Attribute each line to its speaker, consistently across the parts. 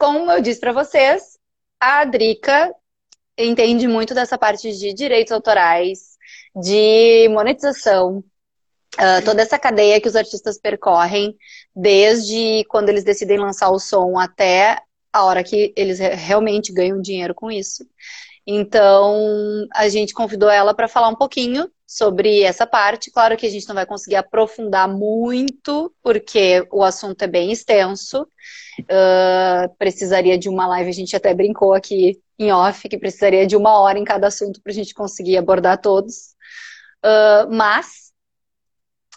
Speaker 1: como eu disse para vocês, a Drica entende muito dessa parte de direitos autorais, de monetização, uh, toda essa cadeia que os artistas percorrem, desde quando eles decidem lançar o som até a hora que eles realmente ganham dinheiro com isso. Então, a gente convidou ela para falar um pouquinho sobre essa parte. Claro que a gente não vai conseguir aprofundar muito, porque o assunto é bem extenso. Uh, precisaria de uma live, a gente até brincou aqui em off, que precisaria de uma hora em cada assunto para a gente conseguir abordar todos. Uh, mas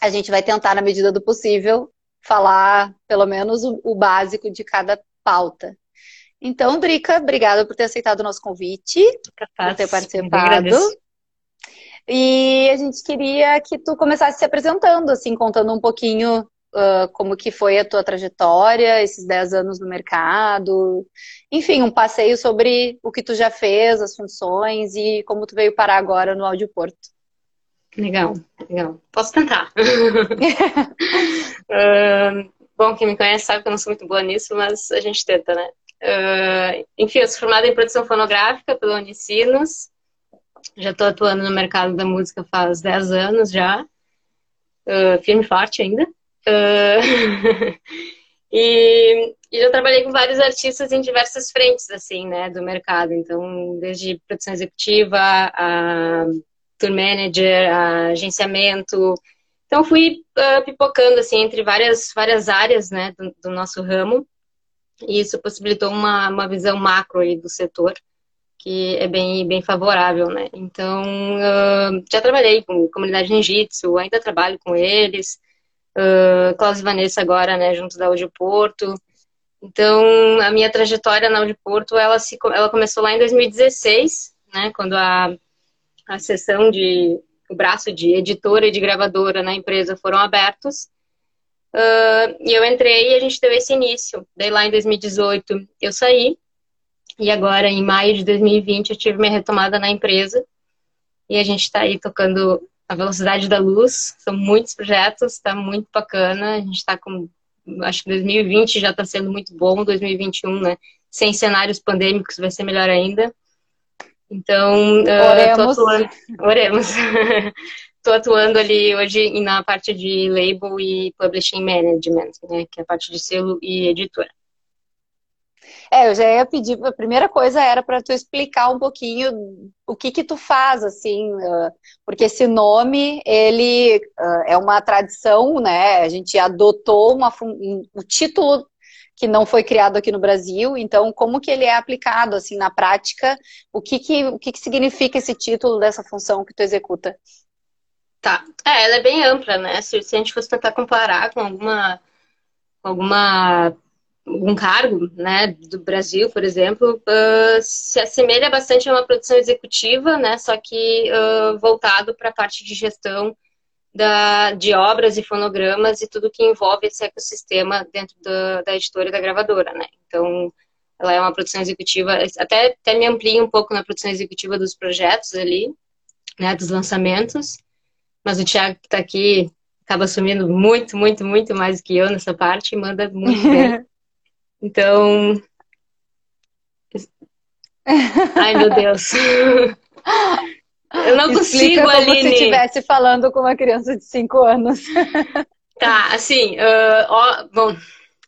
Speaker 1: a gente vai tentar, na medida do possível, falar pelo menos o, o básico de cada pauta. Então, Drica, obrigada por ter aceitado o nosso convite, por ter participado. E a gente queria que tu começasse se apresentando, assim, contando um pouquinho uh, como que foi a tua trajetória, esses 10 anos no mercado. Enfim, um passeio sobre o que tu já fez, as funções e como tu veio parar agora no Audioporto.
Speaker 2: Legal, legal. Posso tentar. uh, bom, quem me conhece sabe que eu não sou muito boa nisso, mas a gente tenta, né? Uh, enfim, eu sou formada em produção fonográfica pela Unicinos. Já estou atuando no mercado da música faz 10 anos já. Uh, firme e forte ainda. Uh, e, e já trabalhei com vários artistas em diversas frentes, assim, né, do mercado. Então, desde produção executiva, a tour manager, a agenciamento. Então, fui uh, pipocando, assim, entre várias, várias áreas, né, do, do nosso ramo. E isso possibilitou uma, uma visão macro aí do setor, que é bem, bem favorável, né? Então, uh, já trabalhei com comunidade ninjitsu, ainda trabalho com eles, uh, e Vanessa agora, né, junto da Audio Porto. Então, a minha trajetória na Audio Porto, ela, se, ela começou lá em 2016, né, quando a, a sessão de, o braço de editora e de gravadora na empresa foram abertos, Uh, e eu entrei e a gente deu esse início. Daí lá em 2018 eu saí. E agora, em maio de 2020, eu tive minha retomada na empresa. E a gente está aí tocando a velocidade da luz. São muitos projetos, está muito bacana. A gente está com. Acho que 2020 já está sendo muito bom, 2021, né? Sem cenários pandêmicos vai ser melhor ainda. Então,
Speaker 1: uh, Oremos.
Speaker 2: Oremos. estou atuando ali hoje na parte de label e publishing management, né, que é a parte de selo e editora.
Speaker 1: É, eu já ia pedir, a primeira coisa era para tu explicar um pouquinho o que que tu faz, assim, porque esse nome, ele é uma tradição, né, a gente adotou uma, um, um título que não foi criado aqui no Brasil, então como que ele é aplicado, assim, na prática, o que que, o que, que significa esse título dessa função que tu executa?
Speaker 2: Tá. É, ela é bem ampla, né? Se, se a gente fosse tentar comparar com alguma, alguma algum cargo, né, do Brasil, por exemplo, uh, se assemelha bastante a uma produção executiva, né, só que uh, voltado para a parte de gestão da, de obras e fonogramas e tudo que envolve esse ecossistema dentro da, da editora e da gravadora, né. Então, ela é uma produção executiva, até, até me amplia um pouco na produção executiva dos projetos ali, né, dos lançamentos, mas o Thiago que está aqui acaba assumindo muito, muito, muito mais que eu nessa parte e manda muito bem. Então. Ai, meu Deus. Eu não consigo,
Speaker 1: como Aline. se estivesse falando com uma criança de 5 anos.
Speaker 2: Tá, assim, uh, ó, bom,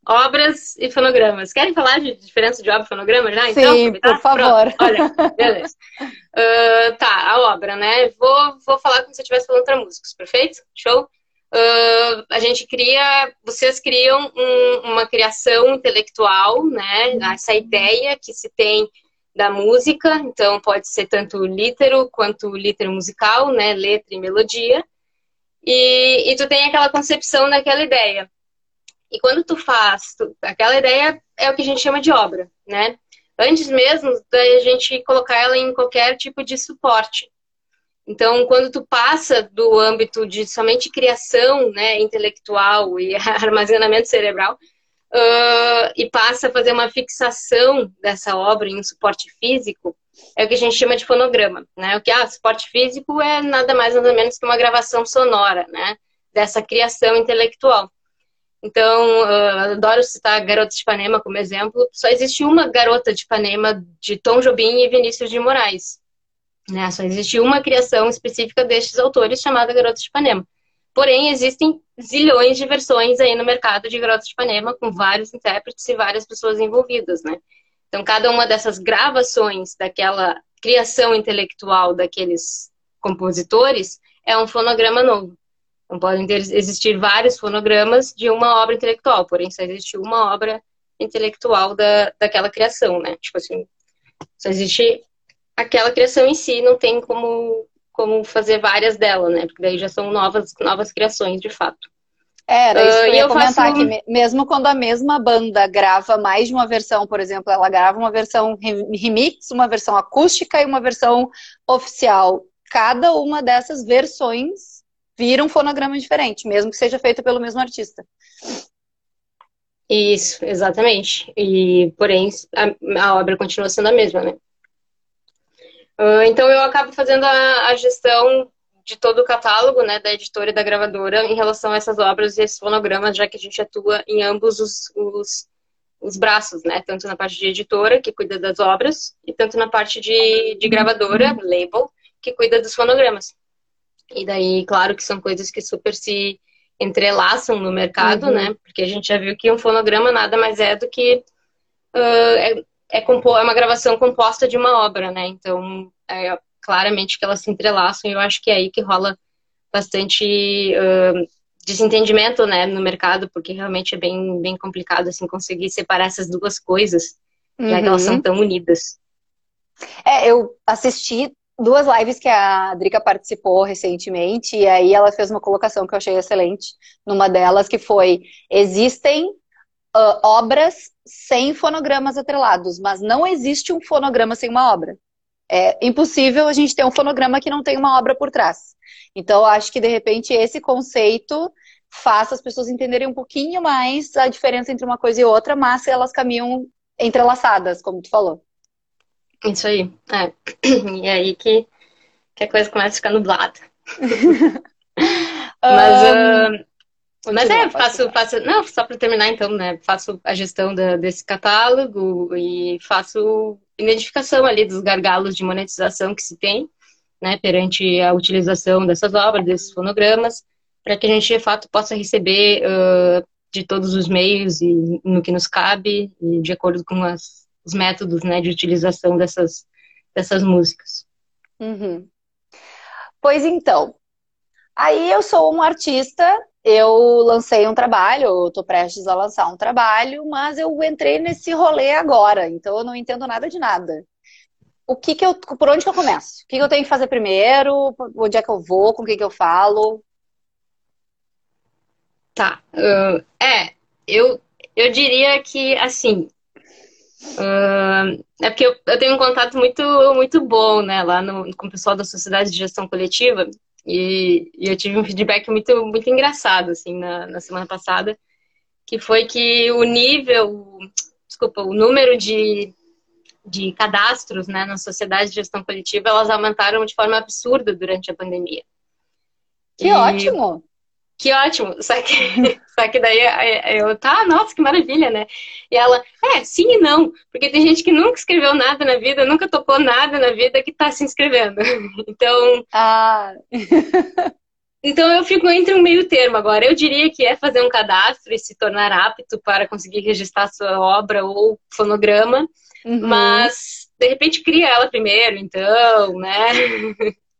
Speaker 2: obras e fonogramas. Querem falar de diferença de obra e fonograma já?
Speaker 1: Então, Sim, por favor.
Speaker 2: Pronto. Olha, beleza. Uh, tá, a obra, né? Vou, vou falar como se eu estivesse falando para músicos, perfeito? Show? Uh, a gente cria, vocês criam um, uma criação intelectual, né? Essa ideia que se tem da música, então pode ser tanto litero quanto litero musical, né? Letra e melodia. E, e tu tem aquela concepção daquela ideia. E quando tu faz, tu, aquela ideia é o que a gente chama de obra, né? Antes mesmo da gente colocar ela em qualquer tipo de suporte. Então, quando tu passa do âmbito de somente criação né, intelectual e armazenamento cerebral, uh, e passa a fazer uma fixação dessa obra em um suporte físico, é o que a gente chama de fonograma. Né? O que ah, suporte físico é nada mais nada menos que uma gravação sonora né, dessa criação intelectual. Então, uh, adoro citar Garotas de Ipanema como exemplo. Só existe uma garota de Ipanema de Tom Jobim e Vinícius de Moraes. Né? Só existe uma criação específica destes autores chamada Garotas de Ipanema. Porém, existem zilhões de versões aí no mercado de Garotas de Ipanema, com vários intérpretes e várias pessoas envolvidas, né? Então, cada uma dessas gravações daquela criação intelectual daqueles compositores é um fonograma novo. Não podem ter, existir vários fonogramas de uma obra intelectual, porém só existe uma obra intelectual da, daquela criação, né? Tipo assim, só existe aquela criação em si, não tem como, como fazer várias dela, né? Porque daí já são novas, novas criações, de fato.
Speaker 1: É, era isso uh, que eu ia comentar, faço... que mesmo quando a mesma banda grava mais de uma versão, por exemplo, ela grava uma versão remix, uma versão acústica e uma versão oficial. Cada uma dessas versões vira um fonograma diferente, mesmo que seja feito pelo mesmo artista.
Speaker 2: Isso, exatamente. E, porém, a, a obra continua sendo a mesma, né? Uh, então, eu acabo fazendo a, a, gestão de todo o catálogo, né, da editora e da gravadora em relação a essas obras e esses fonogramas, já que a gente atua em ambos os, os, os braços, né? Tanto na parte de editora, que cuida das obras, e tanto na parte de, de gravadora, label, que cuida dos fonogramas. E daí, claro que são coisas que super se entrelaçam no mercado, uhum. né? Porque a gente já viu que um fonograma nada mais é do que uh, é, é, é, uma gravação composta de uma obra, né? Então, é claramente que elas se entrelaçam e eu acho que é aí que rola bastante uh, desentendimento, né, no mercado, porque realmente é bem, bem complicado, assim, conseguir separar essas duas coisas, uhum. já que elas são uhum. tão unidas.
Speaker 1: É, eu assisti duas lives que a Drica participou recentemente, e aí ela fez uma colocação que eu achei excelente, numa delas, que foi: existem uh, obras sem fonogramas atrelados, mas não existe um fonograma sem uma obra. É impossível a gente ter um fonograma que não tem uma obra por trás. Então, eu acho que de repente esse conceito faça as pessoas entenderem um pouquinho mais a diferença entre uma coisa e outra, mas elas caminham entrelaçadas, como tu falou.
Speaker 2: Isso aí. É. E aí que, que a coisa começa a ficar nublada. mas, um, mas é, faço, faço. Não, só para terminar então, né? Faço a gestão da, desse catálogo e faço identificação ali dos gargalos de monetização que se tem, né? Perante a utilização dessas obras, desses fonogramas, para que a gente de fato possa receber uh, de todos os meios e no que nos cabe, e de acordo com as os métodos né, de utilização dessas, dessas músicas.
Speaker 1: Uhum. Pois então, aí eu sou um artista, eu lancei um trabalho, estou prestes a lançar um trabalho, mas eu entrei nesse rolê agora, então eu não entendo nada de nada. O que que eu, por onde que eu começo? O que, que eu tenho que fazer primeiro? Onde é que eu vou? Com quem que eu falo?
Speaker 2: Tá. Uh, é, eu, eu diria que, assim, Uh, é porque eu, eu, tenho um contato muito, muito bom, né, lá no, com o pessoal da Sociedade de Gestão Coletiva, e, e eu tive um feedback muito, muito engraçado, assim, na, na semana passada, que foi que o nível, desculpa, o número de, de cadastros, né, na Sociedade de Gestão Coletiva, elas aumentaram de forma absurda durante a pandemia.
Speaker 1: Que e... ótimo!
Speaker 2: Que ótimo. Só que, só que daí eu, tá, nossa, que maravilha, né? E ela, é, sim e não. Porque tem gente que nunca escreveu nada na vida, nunca tocou nada na vida que tá se inscrevendo. Então.
Speaker 1: Ah.
Speaker 2: Então eu fico entre um meio termo agora. Eu diria que é fazer um cadastro e se tornar apto para conseguir registrar sua obra ou fonograma. Uhum. Mas, de repente, cria ela primeiro, então, né?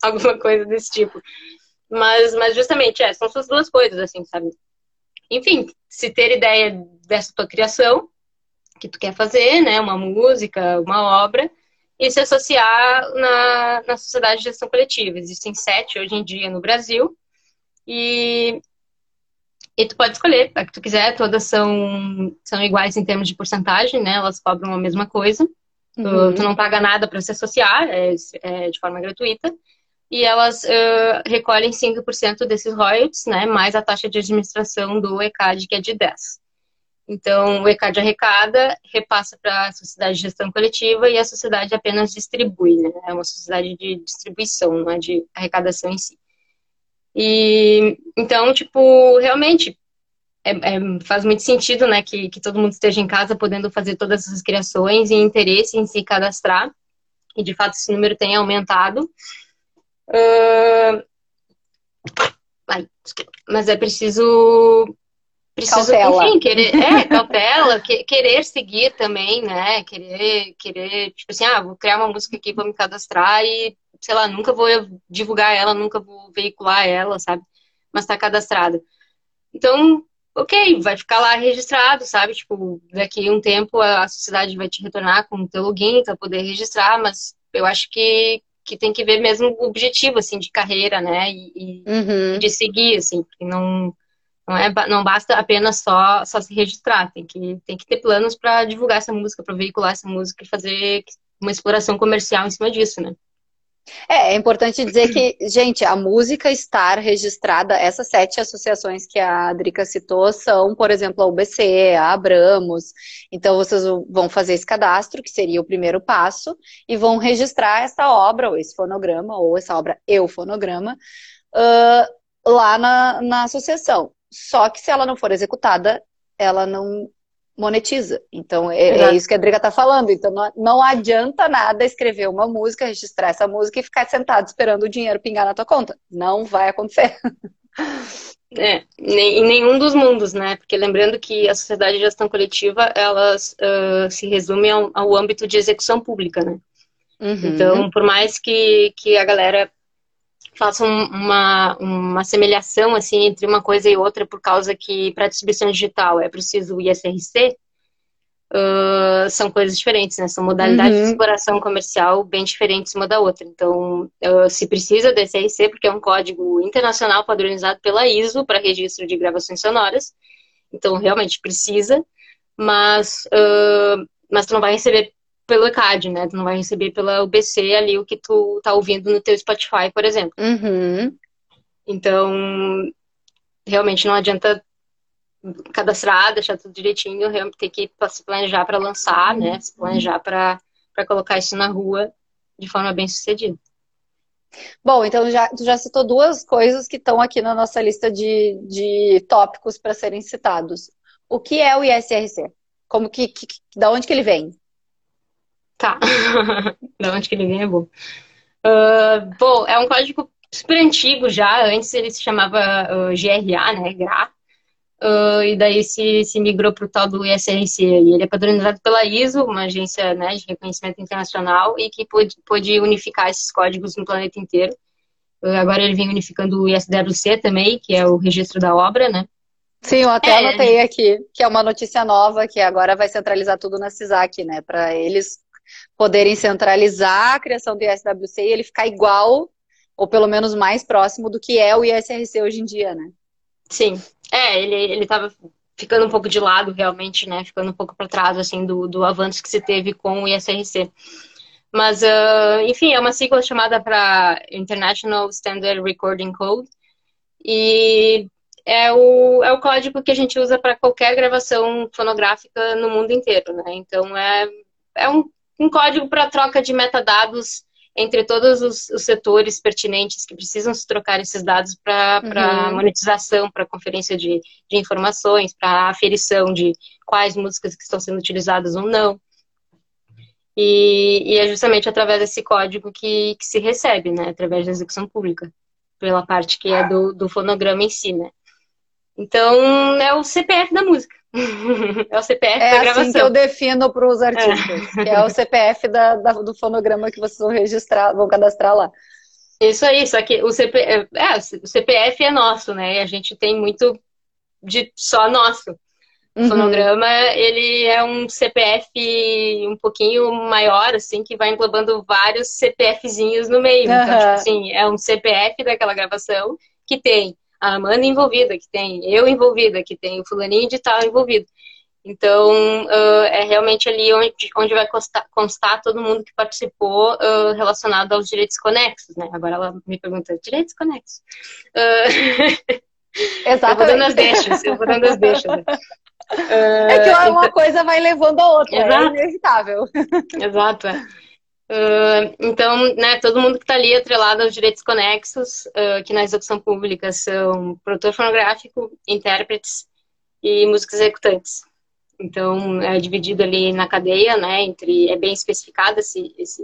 Speaker 2: Alguma coisa desse tipo. Mas, mas justamente, é, são essas duas coisas, assim, sabe? Enfim, se ter ideia dessa tua criação, que tu quer fazer, né? Uma música, uma obra, e se associar na, na sociedade de gestão coletiva. Existem sete hoje em dia no Brasil, e, e tu pode escolher a que tu quiser, todas são, são iguais em termos de porcentagem, né? Elas cobram a mesma coisa. Uhum. Tu, tu, não paga nada para se associar, é, é de forma gratuita e elas uh, recolhem 5% desses royalties, né, mais a taxa de administração do ECAD, que é de 10%. Então, o ECAD arrecada, repassa para a sociedade de gestão coletiva e a sociedade apenas distribui, né? É uma sociedade de distribuição, não é de arrecadação em si. E, então, tipo, realmente, é, é, faz muito sentido, né, que, que todo mundo esteja em casa podendo fazer todas essas criações e interesse em se cadastrar. E de fato esse número tem aumentado. Uh... Ai, mas é preciso preciso, cautela. enfim, querer, é, cautela, que, querer seguir também, né? Querer, querer, tipo assim, ah, vou criar uma música aqui, vou me cadastrar e, sei lá, nunca vou divulgar ela, nunca vou veicular ela, sabe? Mas tá cadastrada. Então, ok, vai ficar lá registrado, sabe? Tipo, daqui a um tempo a sociedade vai te retornar com o teu login para poder registrar, mas eu acho que, que tem que ver mesmo o objetivo, assim, de carreira, né? E, e
Speaker 1: uhum.
Speaker 2: de seguir, assim, porque não não, é, não basta apenas só, só se registrar, tem que, tem que ter planos para divulgar essa música, para veicular essa música e fazer uma exploração comercial em cima disso, né?
Speaker 1: É, é importante dizer que, gente, a música estar registrada, essas sete associações que a Drica citou são, por exemplo, a UBC, a Abramos. Então, vocês vão fazer esse cadastro, que seria o primeiro passo, e vão registrar essa obra, ou esse fonograma, ou essa obra eufonograma, uh, lá na, na associação. Só que se ela não for executada, ela não monetiza. Então, é, é isso que a Driga está falando. Então, não, não, adianta nada escrever uma música, registrar essa música e ficar sentado esperando o dinheiro pingar na tua conta. Não vai acontecer.
Speaker 2: É, em nenhum dos mundos, né? Porque lembrando que a sociedade de gestão coletiva, elas uh, se resume ao, ao, âmbito de execução pública, né? Uhum. Então, por mais que, que a galera façam uma, uma semelhação assim entre uma coisa e outra por causa que para distribuição digital é preciso o ISRC, uh, são coisas diferentes, né? São modalidades uhum. de exploração comercial bem diferentes uma da outra. Então, uh, se precisa do ISRC, porque é um código internacional padronizado pela ISO para registro de gravações sonoras. Então, realmente precisa, mas, uh, mas tu não vai receber pelo ECAD, né? Tu não vai receber pela UBC ali o que tu tá ouvindo no teu Spotify, por exemplo.
Speaker 1: Uhum.
Speaker 2: Então, realmente não adianta cadastrar, deixar tudo direitinho, realmente tem que se planejar para lançar, né? Se planejar para colocar isso na rua de forma bem sucedida.
Speaker 1: Bom, então já, tu já citou duas coisas que estão aqui na nossa lista de, de tópicos para serem citados. O que é o ISRC? Como que, que, da onde que ele vem?
Speaker 2: Tá. da onde que ele vem é bom. Uh, bom, é um código super antigo já. Antes ele se chamava uh, GRA, né? GRA. Uh, e daí se, se migrou para o tal do ISRC. E ele é padronizado pela ISO, uma agência né, de reconhecimento internacional, e que pôde, pôde unificar esses códigos no planeta inteiro. Agora ele vem unificando o ISWC também, que é o registro da obra, né?
Speaker 1: Sim, eu até é. anotei aqui, que é uma notícia nova, que agora vai centralizar tudo na CISAC, né? Para eles poderem centralizar a criação do ISWC e ele ficar igual, ou pelo menos mais próximo do que é o ISRC hoje em dia, né?
Speaker 2: Sim. É, ele, ele tava ficando um pouco de lado, realmente, né? Ficando um pouco para trás, assim, do, do avanço que se teve com o ISRC. Mas, uh, enfim, é uma sigla chamada para International Standard Recording Code. E é o, é o código que a gente usa para qualquer gravação fonográfica no mundo inteiro, né? Então, é, é um um código para troca de metadados entre todos os, os, setores pertinentes que precisam se trocar esses dados para uhum. monetização, para conferência de, de informações, para aferição de quais músicas que estão sendo utilizadas ou não. E, e é justamente através desse código que, que, se recebe, né? Através da execução pública, pela parte que é do, do fonograma em si, né? Então, é o CPF da música. É o CPF é da gravação. É assim
Speaker 1: que eu defino para os artistas. É. É o CPF da, da, do fonograma que vocês vão registrar, vão cadastrar lá.
Speaker 2: Isso aí, só que o, CP, é, é o CPF é nosso, né? E a gente tem muito de só nosso. O uhum. fonograma, ele é um CPF um pouquinho maior, assim, que vai englobando vários CPFzinhos no meio. Uhum. Então, tipo assim, é um CPF daquela gravação que tem a Amanda envolvida, que tem eu envolvida, que tem o fulaninho de tal envolvido. Então, uh, é realmente ali onde, onde vai constar, constar todo mundo que participou uh, relacionado aos direitos conexos, né? Agora ela me pergunta, direitos conexos? Uh...
Speaker 1: Exatamente.
Speaker 2: eu vou dando as deixas, eu vou dando as deixas. Né?
Speaker 1: é que uma então... coisa vai levando a outra, é Exato. é inevitável.
Speaker 2: Exato, é. Então, né, todo mundo que está ali atrelado aos direitos conexos, uh, que na execução pública são produtor fonográfico, intérpretes e músicos executantes. Então, é dividido ali na cadeia, né, entre, é bem especificada esse, esse,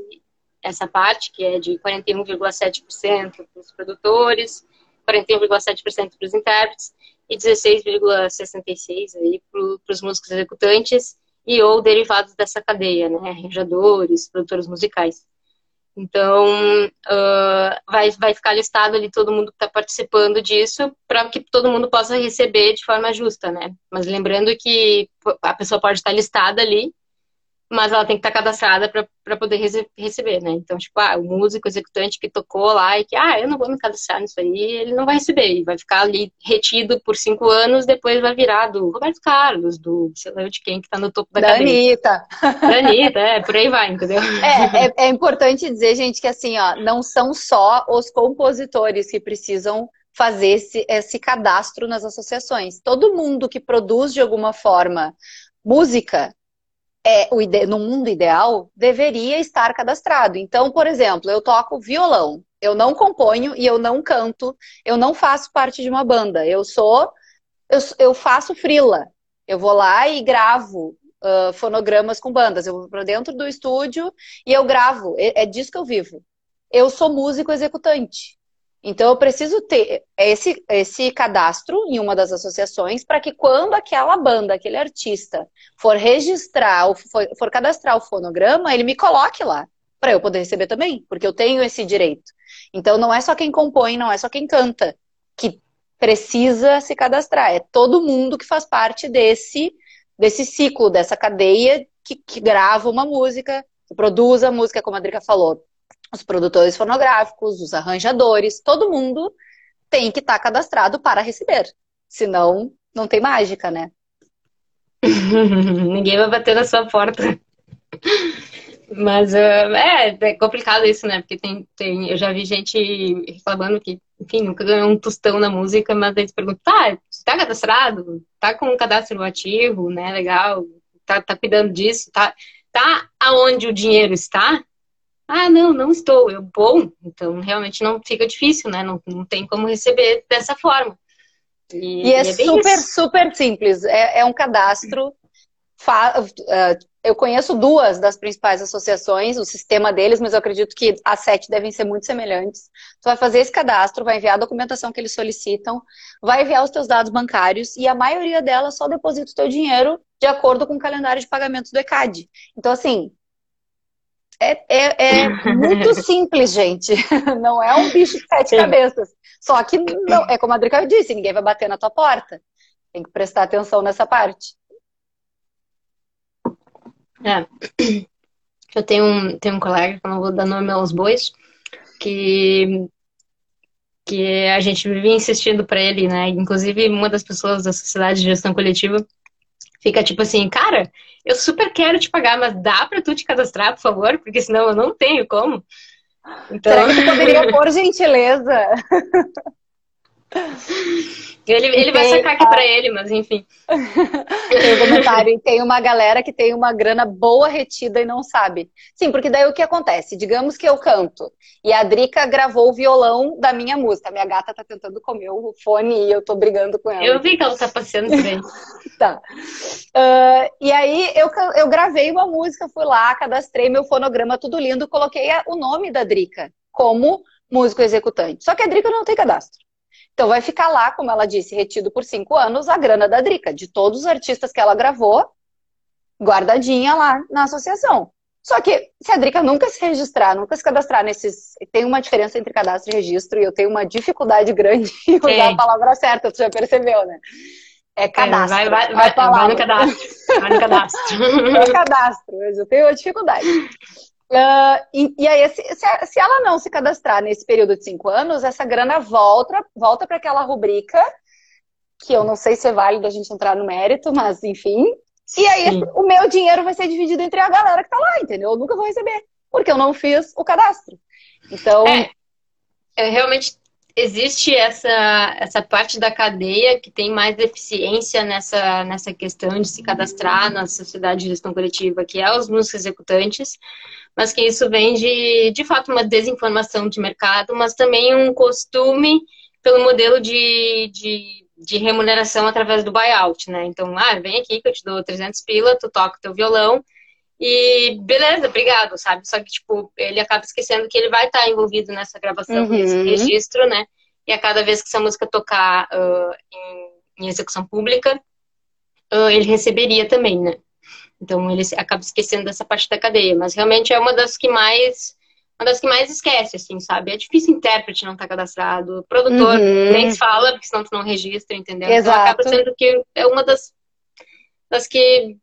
Speaker 2: essa parte, que é de 41,7% para os produtores, 41,7% para os intérpretes e 16,66% aí para os músicos executantes e ou derivados dessa cadeia, né, arranjadores, produtores musicais. Então, uh, vai, vai ficar listado ali todo mundo que está participando disso, para que todo mundo possa receber de forma justa, né? Mas lembrando que a pessoa pode estar listada ali, mas ela tem que estar cadastrada para poder rece receber, né? Então, tipo, ah, o músico executante que tocou lá e que, ah, eu não vou me cadastrar nisso aí, ele não vai receber, e vai ficar ali retido por cinco anos, depois vai virar do Roberto Carlos, do sei lá de quem que tá no topo da,
Speaker 1: da
Speaker 2: cadeia.
Speaker 1: Anitta.
Speaker 2: Da Anitta, é, por aí vai, entendeu?
Speaker 1: É, é, é importante dizer, gente, que assim, ó, não são só os compositores que precisam fazer esse, esse cadastro nas associações. Todo mundo que produz de alguma forma música é, o ide... no mundo ideal, deveria estar cadastrado. Então, por exemplo, eu toco violão, eu não componho e eu não canto, eu não faço parte de uma banda. Eu sou, eu, eu faço frila. Eu vou lá e gravo uh, fonogramas com bandas. Eu vou para dentro do estúdio e eu gravo. É, é disso que eu vivo. Eu sou músico executante. Então, eu preciso ter esse, esse cadastro em uma das associações para que quando aquela banda, aquele artista, for registrar, for, for cadastrar o fonograma, ele me coloque lá, para eu poder receber também, porque eu tenho esse direito. Então, não é só quem compõe, não é só quem canta que precisa se cadastrar, é todo mundo que faz parte desse, desse ciclo, dessa cadeia que, que grava uma música, que produz a música, como a Drica falou, os produtores fonográficos, os arranjadores, todo mundo tem que estar tá cadastrado para receber. Senão, não tem mágica, né?
Speaker 2: Ninguém vai bater na sua porta. Mas uh, é, é, complicado isso, né? Porque tem, tem, eu já vi gente reclamando que, enfim, nunca ganhou um tostão na música, mas eles perguntam, tá, tá cadastrado? Tá com um cadastro ativo, né? Legal, tá, tá cuidando disso, tá, tá aonde o dinheiro está? Ah, não, não estou. Eu, bom, então realmente não fica difícil, né? Não, não tem como receber dessa forma.
Speaker 1: E, e é, é super, isso. super simples. É, é um cadastro. É, eu conheço duas das principais associações, o sistema deles, mas eu acredito que as sete devem ser muito semelhantes. Tu vai fazer esse cadastro, vai enviar a documentação que eles solicitam, vai enviar os teus dados bancários e a maioria delas só deposita o teu dinheiro de acordo com o calendário de pagamentos do ECAD. Então, assim, é, é, é muito simples, gente. Não é um bicho de sete cabeças. Só que não, é como a Drica disse, ninguém vai bater na tua porta. Tem que prestar atenção nessa parte.
Speaker 2: É. Eu tenho um, tenho um colega, que eu não vou dar nome aos bois, que, que a gente vive insistindo para ele, né? Inclusive, uma das pessoas da Sociedade de Gestão Coletiva fica tipo assim, cara, eu super quero te pagar, mas dá para tu te cadastrar, por favor? Porque senão eu não tenho como.
Speaker 1: Então... Será que tu poderia, por gentileza?
Speaker 2: Ele, ele vai sacar aqui para ele, mas enfim.
Speaker 1: tem um comentário, tem uma galera que tem uma grana boa retida e não sabe. Sim, porque daí o que acontece? Digamos que eu canto e a Drica gravou o violão da minha música. Minha gata tá tentando comer o fone e eu tô brigando com ela.
Speaker 2: Eu vi que ela tá passeando por aí.
Speaker 1: tá. Uh, e aí eu, eu gravei uma música, fui lá, cadastrei meu fonograma, tudo lindo, coloquei o nome da Drica como músico executante. Só que a Drica não tem cadastro. Então vai ficar lá, como ela disse, retido por cinco anos, a grana da Drica, de todos os artistas que ela gravou, guardadinha lá na associação. Só que se a Drica nunca se registrar, nunca se cadastrar nesses. Tem uma diferença entre cadastro e registro, e eu tenho uma dificuldade grande em usar Sim. a palavra certa, tu já percebeu, né? É cadastro.
Speaker 2: É, vai, vai, vai, vai, no cadastro. Vai no cadastro.
Speaker 1: é cadastro, eu tenho uma dificuldade. Uh, e, e, aí, se, se, ela não se cadastrar nesse período de cinco anos, essa grana volta, volta para aquela rubrica, que eu não sei se é válido a gente entrar no mérito, mas enfim. E aí Sim. o meu dinheiro vai ser dividido entre a galera que tá lá, entendeu? Eu nunca vou receber, porque eu não fiz o cadastro. Então.
Speaker 2: É, é realmente existe essa, essa parte da cadeia que tem mais deficiência nessa, nessa questão de se cadastrar na sociedade de gestão coletiva, que é os músicos executantes mas que isso vem de, de fato, uma desinformação de mercado, mas também um costume pelo modelo de, de de remuneração através do buyout, né? Então, ah, vem aqui que eu te dou 300 pila, tu toca teu violão e beleza, obrigado, sabe? Só que, tipo, ele acaba esquecendo que ele vai estar envolvido nessa gravação, uhum. nesse registro, né? E a cada vez que essa música tocar uh, em, em, execução pública, uh, ele receberia também, né? Então ele acaba esquecendo dessa parte da cadeia. Mas realmente é uma das que mais uma das que mais esquece, assim, sabe? É difícil intérprete não estar tá cadastrado, produtor uhum. nem se fala, porque senão tu não registra, entendeu?
Speaker 1: Exato.
Speaker 2: Então acaba sendo que é uma das, das que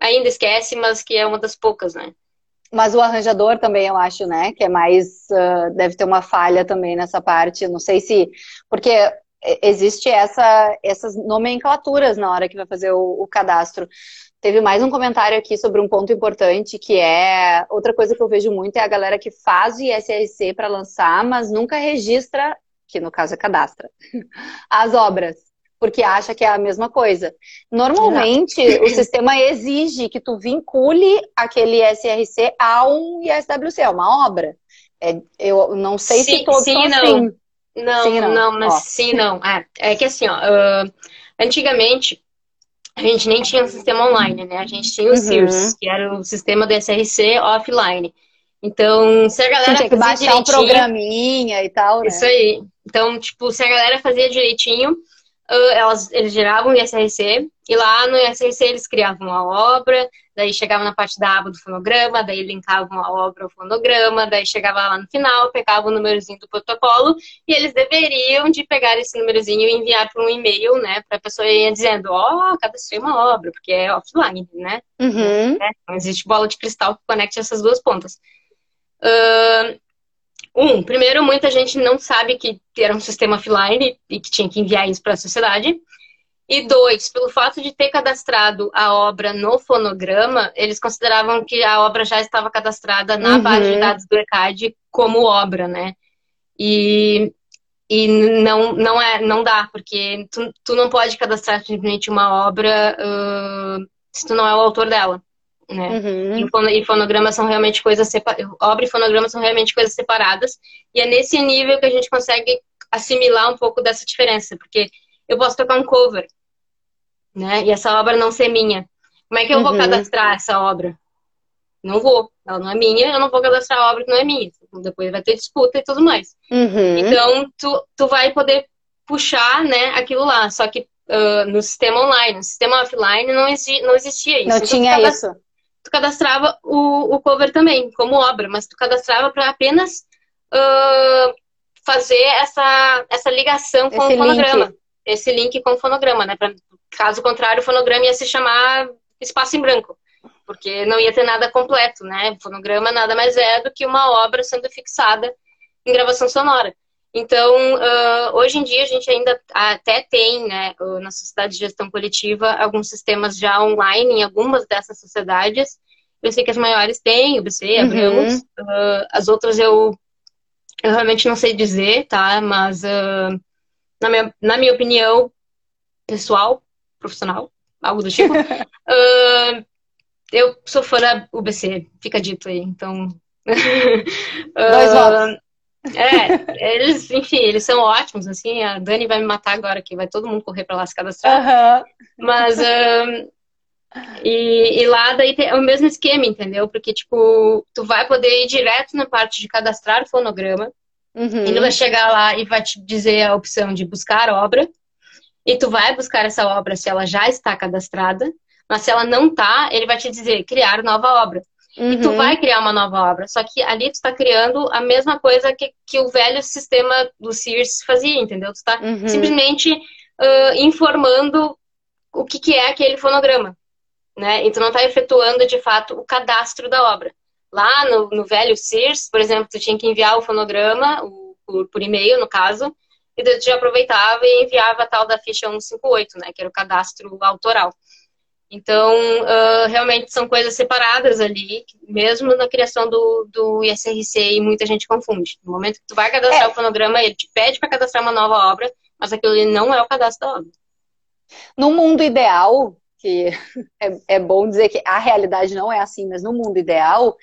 Speaker 2: ainda esquece, mas que é uma das poucas, né?
Speaker 1: Mas o arranjador também, eu acho, né? Que é mais. Uh, deve ter uma falha também nessa parte. Não sei se. Porque existe essa, essas nomenclaturas na hora que vai fazer o, o cadastro. Teve mais um comentário aqui sobre um ponto importante que é outra coisa que eu vejo muito é a galera que faz o ISRC para lançar, mas nunca registra, que no caso é cadastra, as obras, porque acha que é a mesma coisa. Normalmente o sistema exige que tu vincule aquele ISRC a um ISWC, a uma obra. É, eu não sei sim, se todos sim,
Speaker 2: não.
Speaker 1: assim.
Speaker 2: Não, sim, não, não, mas ó. sim, não. É, é que assim, ó, uh, antigamente a gente nem tinha um sistema online, né? A gente tinha o uhum. que era o sistema do SRC offline. Então, se a galera
Speaker 1: tinha que baixar um programinha e tal, né?
Speaker 2: Isso aí. Então, tipo, se a galera fazia direitinho, elas, eles geravam o ISRC e lá no ISRC eles criavam a obra, daí chegava na parte da aba do fonograma, daí linkavam a obra ao fonograma, daí chegava lá no final, pegava o númerozinho do protocolo e eles deveriam de pegar esse númerozinho e enviar para um e-mail, né, para a pessoa ir dizendo, ó, oh, cadastrei uma obra, porque é offline, né?
Speaker 1: Uhum.
Speaker 2: É, não existe bola de cristal que conecte essas duas pontas. Uh, um, primeiro, muita gente não sabe que era um sistema offline e que tinha que enviar isso para a sociedade. E dois, pelo fato de ter cadastrado a obra no fonograma, eles consideravam que a obra já estava cadastrada na uhum. base de dados do ECAD como obra, né? E, e não, não, é, não dá, porque tu, tu não pode cadastrar simplesmente uma obra uh, se tu não é o autor dela né? Uhum. E fonogramas são realmente coisas separadas. Obra e fonograma são realmente coisas separadas. E é nesse nível que a gente consegue assimilar um pouco dessa diferença, porque eu posso tocar um cover, né? E essa obra não ser minha. Como é que eu uhum. vou cadastrar essa obra? Não vou. Ela não é minha, eu não vou cadastrar a obra que não é minha. Depois vai ter disputa e tudo mais.
Speaker 1: Uhum.
Speaker 2: Então, tu, tu vai poder puxar, né, aquilo lá. Só que uh, no sistema online, no sistema offline não, exi não existia isso.
Speaker 1: Não então, tinha isso
Speaker 2: tu cadastrava o, o cover também, como obra, mas tu cadastrava para apenas uh, fazer essa, essa ligação com esse o fonograma. Link. Esse link com o fonograma, né? Pra, caso contrário, o fonograma ia se chamar espaço em branco, porque não ia ter nada completo, né? O fonograma nada mais é do que uma obra sendo fixada em gravação sonora. Então, uh, hoje em dia, a gente ainda até tem, né, na Sociedade de Gestão Coletiva, alguns sistemas já online em algumas dessas sociedades. Eu sei que as maiores têm, o BC, uhum. Abramos. Uh, as outras eu, eu realmente não sei dizer, tá? Mas, uh, na, minha, na minha opinião, pessoal, profissional, algo do tipo, eu sou fã da UBC, fica dito aí. Então.
Speaker 1: Dois votos.
Speaker 2: É, eles, enfim, eles são ótimos, assim, a Dani vai me matar agora que vai todo mundo correr para lá se
Speaker 1: cadastrar.
Speaker 2: Uhum. Mas um, e, e, lá daí é o mesmo esquema, entendeu? Porque, tipo, tu vai poder ir direto na parte de cadastrar fonograma. Uhum. Ele vai chegar lá e vai te dizer a opção de buscar obra. E tu vai buscar essa obra se ela já está cadastrada. Mas se ela não tá, ele vai te dizer criar nova obra. Uhum. E tu uhum. vai criar uma nova obra. Só que ali tu está criando a mesma coisa que, que o velho sistema do Sears fazia, entendeu? Tu está uhum. simplesmente uh, informando o que, que é aquele fonograma. Né? E tu não está efetuando, de fato, o cadastro da obra. Lá no, no velho Sears, por exemplo, tu tinha que enviar o fonograma, o, por, por e-mail, no caso, e tu já aproveitava e enviava a tal da ficha 158, né? Que era o cadastro autoral. Então, uh, realmente são coisas separadas ali, mesmo na criação do, do ISRC, e muita gente confunde. No momento que tu vai cadastrar é. o fonograma, ele te pede para cadastrar uma nova obra, mas aquilo ali não é o cadastro da obra.
Speaker 1: No mundo ideal, que é, é bom dizer que a realidade não é assim, mas no mundo ideal,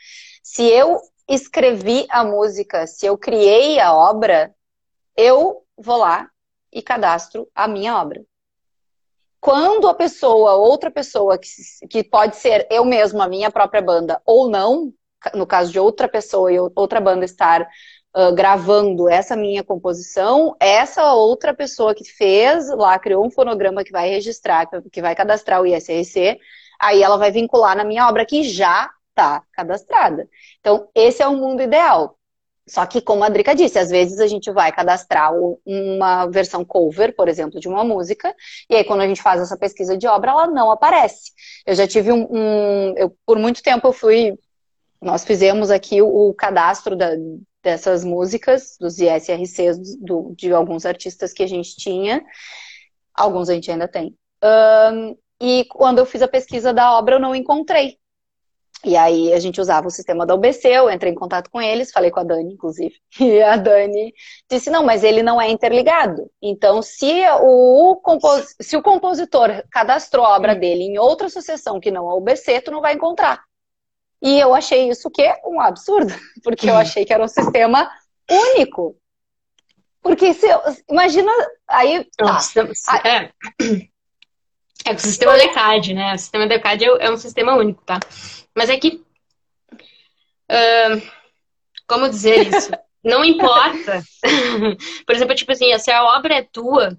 Speaker 1: se eu escrevi a música, se eu criei a obra, eu vou lá e cadastro a minha obra. quando a pessoa, outra pessoa, que, que pode ser eu mesma, a minha própria banda, ou não, no caso de outra pessoa e outra banda estar uh, gravando essa minha composição, essa outra pessoa que fez lá, criou um fonograma que vai registrar, que vai cadastrar o ISRC, aí ela vai vincular na minha obra que já está cadastrada. Então, esse é o mundo ideal. Só que, como a Drica disse, às vezes a gente vai cadastrar uma versão cover, por exemplo, de uma música, e aí quando a gente faz essa pesquisa de obra, ela não aparece. Eu já tive um. um eu, por muito tempo eu fui. Nós fizemos aqui o, o cadastro da, dessas músicas, dos ISRCs do, de alguns artistas que a gente tinha. Alguns a gente ainda tem. Um, e quando eu fiz a pesquisa da obra, eu não encontrei. E aí a gente usava o sistema da UBC, eu entrei em contato com eles, falei com a Dani, inclusive. E a Dani disse, não, mas ele não é interligado. Então, se o, compos... se o compositor cadastrou a obra dele em outra associação que não a UBC, tu não vai encontrar. E eu achei isso que um absurdo, porque eu achei que era um sistema único. Porque se eu, imagina, aí. Tá,
Speaker 2: é. é o sistema DECAD, né? O sistema DECAD é, é um sistema único, tá? Mas é que. Uh, como dizer isso? Não importa. Por exemplo, tipo assim, se a obra é tua,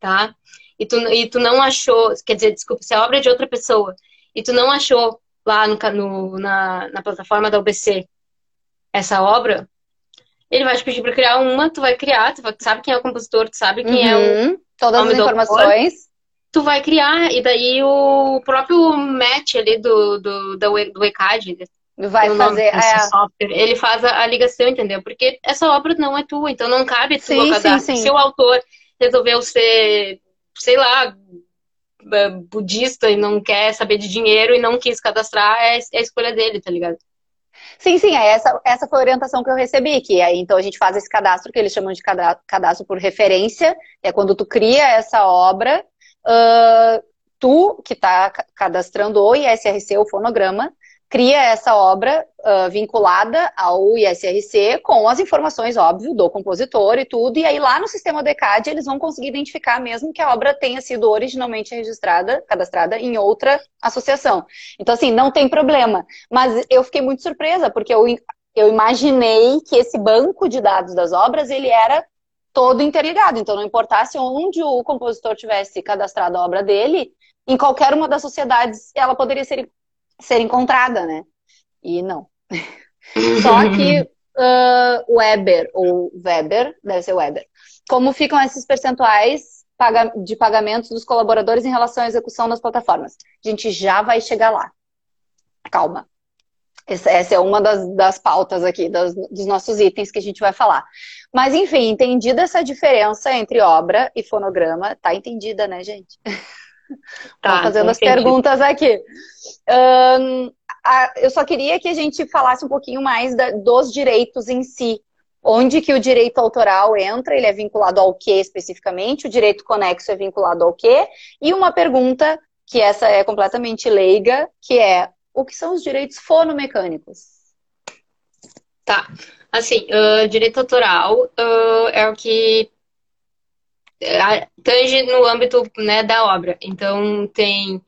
Speaker 2: tá? E tu, e tu não achou. Quer dizer, desculpa, se a obra é de outra pessoa e tu não achou lá no, no na, na plataforma da UBC essa obra, ele vai te pedir para criar uma, tu vai criar, tu sabe quem é o compositor, tu sabe quem uhum, é o.
Speaker 1: Uhum. Todas as informações
Speaker 2: tu vai criar, e daí o próprio match ali do, do, do, do ECAD,
Speaker 1: vai fazer é...
Speaker 2: software, ele faz a, a, ligação, entendeu? Porque essa obra não é tua, então não cabe tu sim, sim, sim. Se o autor resolveu ser, sei lá, budista e não quer saber de dinheiro e não quis cadastrar, é, é a escolha dele, tá ligado?
Speaker 1: Sim, sim, é essa, essa foi a orientação que eu recebi, que aí então a gente faz esse cadastro que eles chamam de cadastro por referência, é quando tu cria essa obra, uh, tu, que está cadastrando o ISRC, o fonograma, cria essa obra uh, vinculada ao ISRC com as informações, óbvio, do compositor e tudo, e aí lá no sistema DECAD eles vão conseguir identificar mesmo que a obra tenha sido originalmente registrada, cadastrada em outra associação. Então, assim, não tem problema. Mas eu fiquei muito surpresa, porque eu, eu imaginei que esse banco de dados das obras, ele era todo interligado. Então, não importasse onde o compositor tivesse cadastrado a obra dele, em qualquer uma das sociedades ela poderia ser, ser encontrada, né? E não. Só que uh, Weber, ou Weber, deve ser Weber, como ficam esses percentuais de pagamentos dos colaboradores em relação à execução das plataformas? A gente já vai chegar lá. Calma. Essa é uma das, das pautas aqui, das, dos nossos itens que a gente vai falar. Mas, enfim, entendida essa diferença entre obra e fonograma, tá entendida, né, gente? Tá, fazendo as perguntas aqui. Um, a, eu só queria que a gente falasse um pouquinho mais da, dos direitos em si. Onde que o direito autoral entra, ele é vinculado ao que especificamente, o direito conexo é vinculado ao que, e uma pergunta que essa é completamente leiga, que é o que são os direitos fonomecânicos?
Speaker 2: Tá. Assim, uh, direito autoral uh, é o que tange no âmbito né, da obra. Então, tem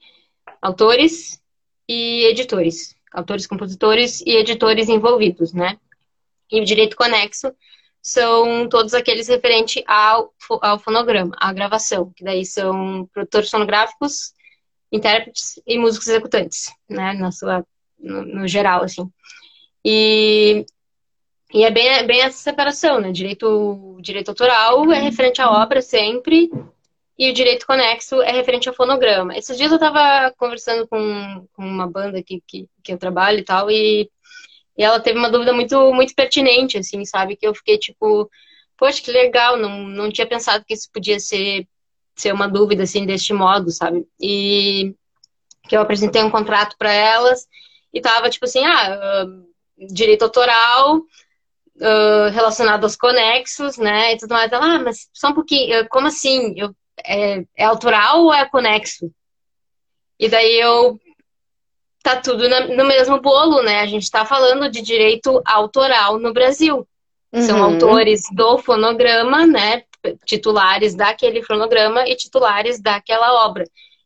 Speaker 2: autores e editores. Autores, compositores e editores envolvidos, né? E o direito conexo são todos aqueles referentes ao, ao fonograma, à gravação, que daí são produtores fonográficos, intérpretes e músicos executantes, né, na sua, no, no geral, assim. E, e é bem, bem essa separação, né, direito, direito autoral é referente à obra sempre, e o direito conexo é referente ao fonograma. Esses dias eu estava conversando com, com uma banda que, que, que eu trabalho e tal, e, e ela teve uma dúvida muito, muito pertinente, assim, sabe, que eu fiquei tipo, poxa, que legal, não, não tinha pensado que isso podia ser ser uma dúvida assim deste modo, sabe? E que eu apresentei um contrato para elas e tava tipo assim, ah, direito autoral uh, relacionado aos conexos, né? E tudo mais. Ela, ah, mas só um pouquinho, como assim? Eu, é, é autoral ou é conexo? E daí eu tá tudo no mesmo bolo, né? A gente tá falando de direito autoral no Brasil. Uhum. São autores do fonograma, né? titulares daquele fonograma e titulares daquela obra.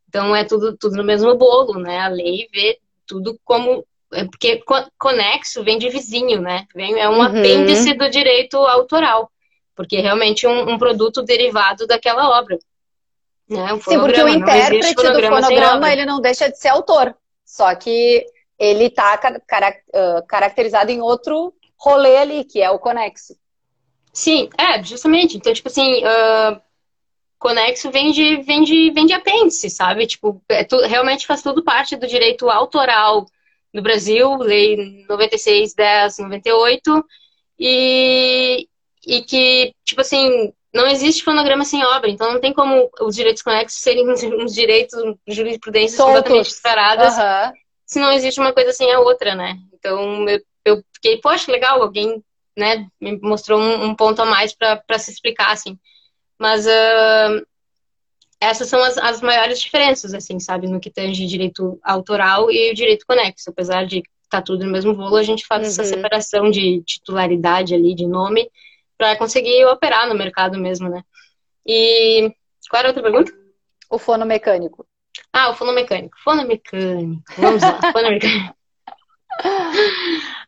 Speaker 2: Então é tudo, tudo no mesmo bolo, né? A lei vê tudo como. É porque conexo vem de vizinho, né? Vem, é um uhum. apêndice do direito autoral. Porque é realmente um, um produto derivado daquela obra.
Speaker 1: Né? Um Sim, porque o intérprete do fonograma ele não deixa de ser autor. Só que ele está car caracterizado em outro rolê ali, que é o conexo.
Speaker 2: Sim, é, justamente. Então, tipo assim, uh, conexo vem de, vem de, vem de apêndice, sabe? Tipo, é tu, realmente faz tudo parte do direito autoral no Brasil, lei 96, 10, 98, e, e que, tipo assim, não existe fonograma sem obra, então não tem como os direitos conexos serem uns direitos, jurisprudências Soltos. completamente separadas, uhum. se não existe uma coisa sem a outra, né? Então eu, eu fiquei, poxa, legal, alguém né, me mostrou um, um ponto a mais para se explicar, assim. Mas uh, essas são as, as maiores diferenças, assim, sabe, no que tange direito autoral e o direito conexo. Apesar de estar tá tudo no mesmo voo, a gente faz uhum. essa separação de titularidade ali, de nome, para conseguir operar no mercado mesmo, né? E qual era a outra pergunta?
Speaker 1: O fono mecânico.
Speaker 2: Ah, o fono mecânico. Fono mecânico. Vamos lá, fono mecânico.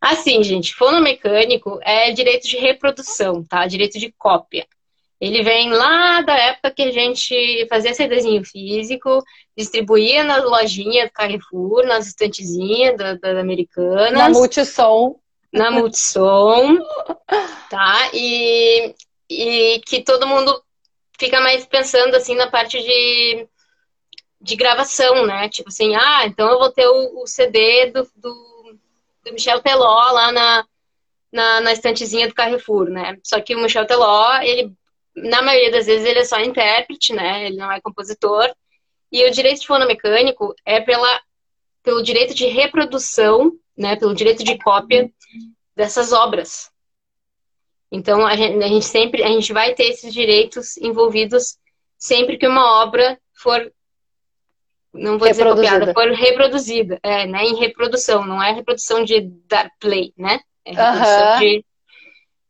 Speaker 2: Assim, gente, fono mecânico é direito de reprodução, tá? Direito de cópia. Ele vem lá da época que a gente fazia CDzinho físico, distribuía nas lojinhas Carrefour, nas estantezinhas da, da Americanas.
Speaker 1: Na Multissom.
Speaker 2: Na Multissom, tá? E, e que todo mundo fica mais pensando, assim, na parte de, de gravação, né? Tipo assim, ah, então eu vou ter o, o CD do, do, do Michel Teló lá na, na, na estantezinha do Carrefour, né? Só que o Michel Teló, ele na maioria das vezes ele é só intérprete, né? Ele não é compositor. E o direito de fonomecânico é pela, pelo direito de reprodução, né? Pelo direito de cópia dessas obras. Então a gente, a gente sempre a gente vai ter esses direitos envolvidos sempre que uma obra for não vou dizer copiada, for reproduzida, é, né, em reprodução, não é reprodução de dar play, né? É reprodução de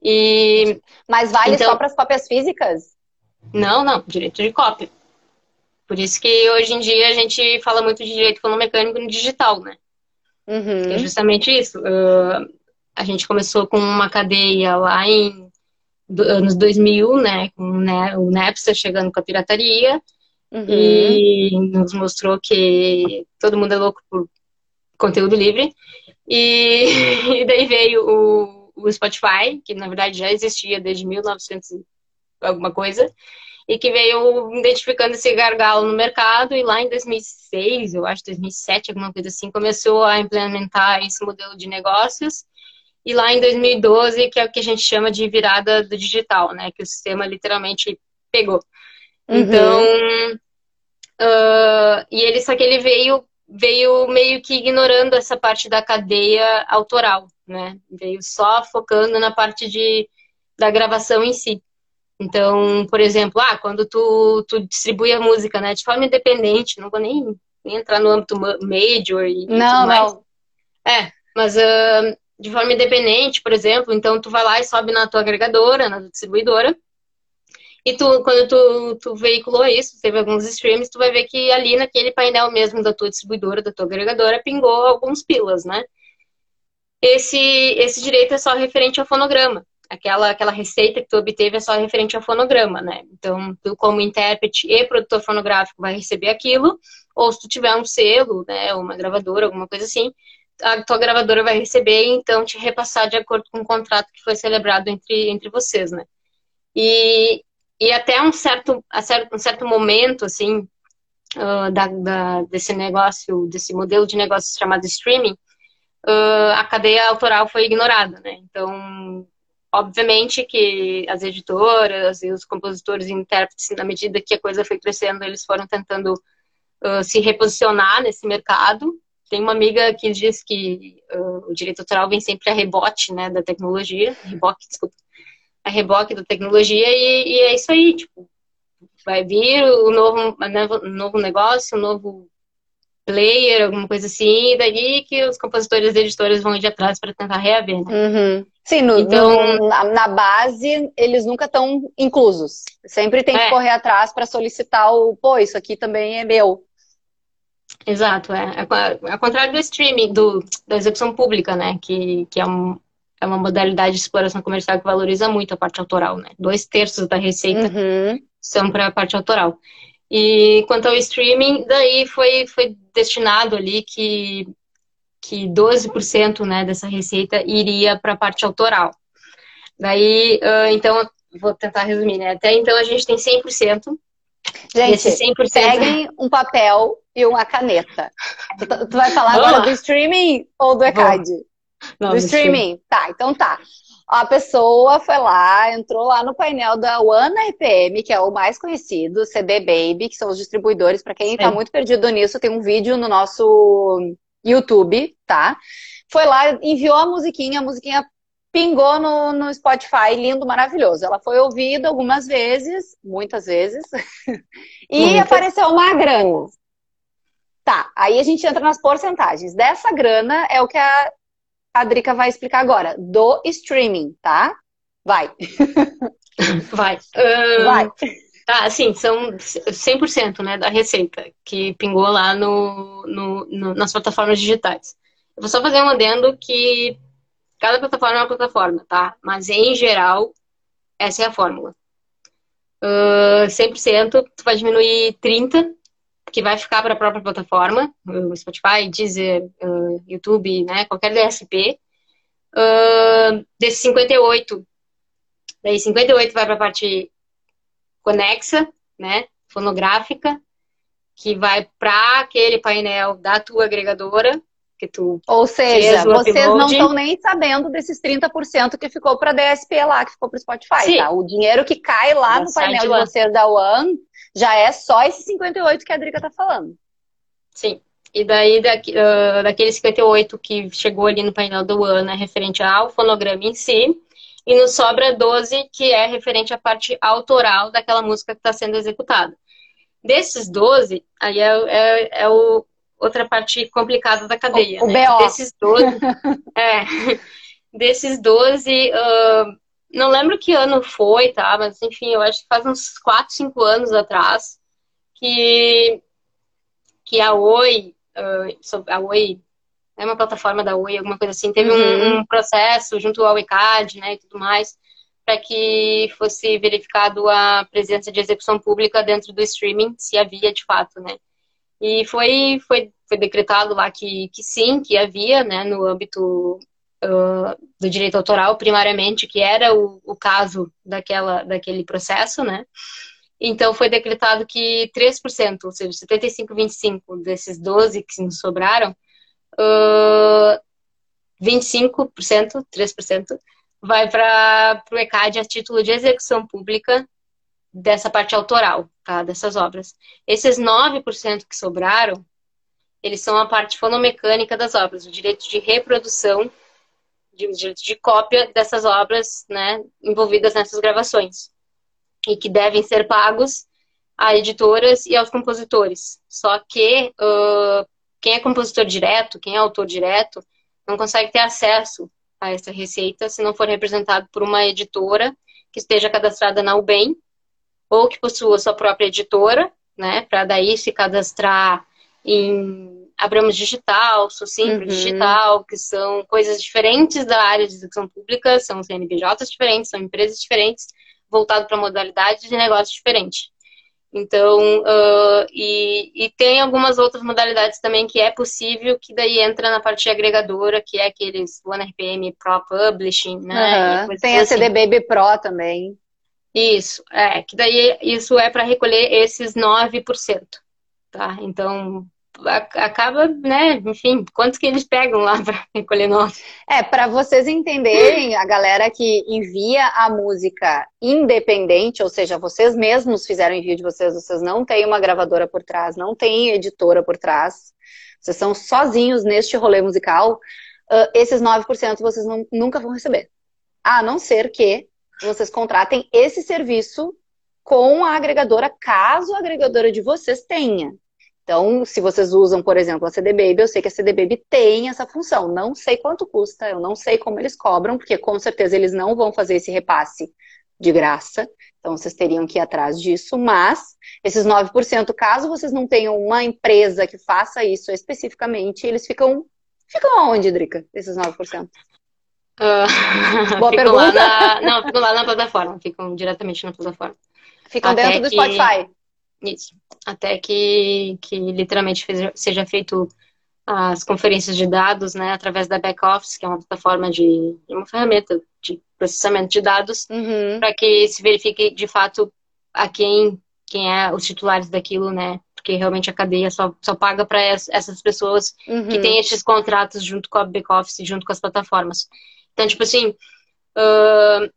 Speaker 2: e,
Speaker 1: Mas vale então, só para as cópias físicas?
Speaker 2: Não, não, direito de cópia. Por isso que hoje em dia a gente fala muito de direito fonomecânico no digital, né? Uhum. É justamente isso. Uh, a gente começou com uma cadeia lá em do, anos 2000, né? Com né, o Napster chegando com a pirataria. Uhum. E nos mostrou que todo mundo é louco por conteúdo livre. E, e daí veio o o Spotify, que na verdade já existia desde 1900 alguma coisa, e que veio identificando esse gargalo no mercado e lá em 2006, eu acho 2007, alguma coisa assim, começou a implementar esse modelo de negócios. E lá em 2012, que é o que a gente chama de virada do digital, né? Que o sistema literalmente pegou. Uhum. Então, uh, e ele só que ele veio veio meio que ignorando essa parte da cadeia autoral, né? Veio só focando na parte de, da gravação em si. Então, por exemplo, ah, quando tu, tu distribui a música, né, de forma independente, não vou nem, nem entrar no âmbito major e
Speaker 1: Não, não.
Speaker 2: É, mas uh, de forma independente, por exemplo, então tu vai lá e sobe na tua agregadora, na tua distribuidora, e tu, quando tu, tu veiculou isso, teve alguns streams, tu vai ver que ali naquele painel mesmo da tua distribuidora, da tua agregadora, pingou alguns pilas, né? Esse, esse direito é só referente ao fonograma. Aquela, aquela receita que tu obteve é só referente ao fonograma, né? Então, tu como intérprete e produtor fonográfico vai receber aquilo, ou se tu tiver um selo, né, uma gravadora, alguma coisa assim, a tua gravadora vai receber e então te repassar de acordo com o contrato que foi celebrado entre, entre vocês, né? E, e até um certo, um certo momento, assim, uh, da, da, desse negócio, desse modelo de negócio chamado streaming, uh, a cadeia autoral foi ignorada, né? Então, obviamente que as editoras e os compositores e intérpretes, na medida que a coisa foi crescendo, eles foram tentando uh, se reposicionar nesse mercado. Tem uma amiga que diz que o direito autoral vem sempre a rebote, né, da tecnologia, reboque, desculpa, a reboque da tecnologia e, e, é isso aí, tipo, vai vir o novo, o novo negócio, o novo player, alguma coisa assim, e daí que os compositores e editores vão de atrás para tentar reaver,
Speaker 1: né? Uhum. Sim, no, então, no, na, na, base eles nunca estão inclusos. Sempre tem que é. correr atrás para solicitar o, pô, isso aqui também é meu.
Speaker 2: Exato, é. é. Ao contrário do streaming, do, da execução pública, né? Que, que é, um, é uma modalidade de exploração comercial que valoriza muito a parte autoral, né? Dois terços da receita uhum. são para a parte autoral. E quanto ao streaming, daí foi, foi destinado ali que, que 12% né, dessa receita iria para a parte autoral. Daí, uh, então, vou tentar resumir, né? Até então a gente tem 100%.
Speaker 1: Gente, 100%... peguem um papel e uma caneta. Tu, tu vai falar agora do streaming ou do ECAD? Não, do streaming? Tá, então tá a pessoa foi lá, entrou lá no painel da One RPM, que é o mais conhecido, CD Baby, que são os distribuidores. Para quem está muito perdido nisso, tem um vídeo no nosso YouTube, tá? Foi lá, enviou a musiquinha, a musiquinha pingou no, no Spotify, lindo, maravilhoso. Ela foi ouvida algumas vezes, muitas vezes, e Muito. apareceu uma grana. Tá, aí a gente entra nas porcentagens. Dessa grana é o que a a Drica vai explicar agora, do streaming, tá? Vai.
Speaker 2: Vai. Uh, vai. Tá, assim, são 100% né, da receita que pingou lá no, no, no, nas plataformas digitais. Eu vou só fazer um adendo que cada plataforma é uma plataforma, tá? Mas em geral, essa é a fórmula. Uh, 100%, tu vai diminuir 30% que vai ficar para a própria plataforma, o Spotify, Deezer, uh, YouTube, né, qualquer DSP. Uh, desses 58, daí 58 vai para a parte conexa, né, fonográfica, que vai para aquele painel da tua agregadora, que tu
Speaker 1: Ou seja, vocês não estão nem sabendo desses 30% que ficou para DSP lá, que ficou para o Spotify, Sim. tá? O dinheiro que cai lá no painel de, de vocês da One já é só esse 58 que a Drica tá falando.
Speaker 2: Sim. E daí, daqui, uh, daquele 58 que chegou ali no painel do One, é referente ao fonograma em si. E nos sobra 12, que é referente à parte autoral daquela música que está sendo executada. Desses 12, aí é, é, é o, outra parte complicada da cadeia.
Speaker 1: O, né? o BO.
Speaker 2: Desses 12, é, desses 12, uh, não lembro que ano foi, tá? Mas enfim, eu acho que faz uns 4, 5 anos atrás que, que a Oi, uh, a Oi, é uma plataforma da Oi, alguma coisa assim, teve uhum. um, um, processo junto ao ICAD, né, e tudo mais, para que fosse verificado a presença de execução pública dentro do streaming, se havia de fato, né. E foi, foi, foi decretado lá que, que sim, que havia, né, no âmbito do direito autoral, primariamente, que era o, o caso daquela, daquele processo, né? Então, foi decretado que 3%, ou seja, 75,25% desses 12 que nos sobraram, uh, 25%, 3%, vai para o ECAD a título de execução pública dessa parte autoral, tá? Dessas obras. Esses 9% que sobraram, eles são a parte fonomecânica das obras, o direito de reprodução de de cópia dessas obras né, envolvidas nessas gravações e que devem ser pagos a editoras e aos compositores. Só que uh, quem é compositor direto, quem é autor direto, não consegue ter acesso a essa receita se não for representado por uma editora que esteja cadastrada na UBEM ou que possua sua própria editora, né, para daí se cadastrar em Abramos Digital, Socimpro uhum. Digital, que são coisas diferentes da área de execução pública, são CNPJs diferentes, são empresas diferentes, voltado para modalidades de negócio diferente. Então, uh, e, e, tem algumas outras modalidades também que é possível, que daí entra na parte agregadora, que é aqueles OneRPM Pro Publishing, né?
Speaker 1: Uhum. Tem a assim. CD Baby Pro também.
Speaker 2: Isso, é, que daí isso é para recolher esses 9%, tá? Então, acaba, né, enfim, quantos que eles pegam lá para recolher nota?
Speaker 1: É, para vocês entenderem, a galera que envia a música independente, ou seja, vocês mesmos fizeram envio de vocês, vocês não têm uma gravadora por trás, não tem editora por trás, vocês são sozinhos neste rolê musical, uh, esses 9% vocês não, nunca vão receber. A não ser que vocês contratem esse serviço com a agregadora, caso a agregadora de vocês tenha. Então, se vocês usam, por exemplo, a CD Baby, eu sei que a CD Baby tem essa função. Não sei quanto custa, eu não sei como eles cobram, porque com certeza eles não vão fazer esse repasse de graça. Então, vocês teriam que ir atrás disso. Mas, esses 9%, caso vocês não tenham uma empresa que faça isso especificamente, eles ficam. Ficam aonde, Drica, esses 9%?
Speaker 2: Uh, Boa pergunta. Na, não, ficam lá na plataforma, ficam diretamente na plataforma.
Speaker 1: Ficam Até dentro do Spotify.
Speaker 2: Isso. Até que, que literalmente seja feito as conferências de dados, né, através da back-office, que é uma plataforma de uma ferramenta de processamento de dados,
Speaker 1: uhum.
Speaker 2: para que se verifique de fato a quem quem é os titulares daquilo, né? Porque realmente a cadeia só, só paga para essas pessoas uhum. que têm esses contratos junto com a back-office, junto com as plataformas. Então, tipo assim, uh,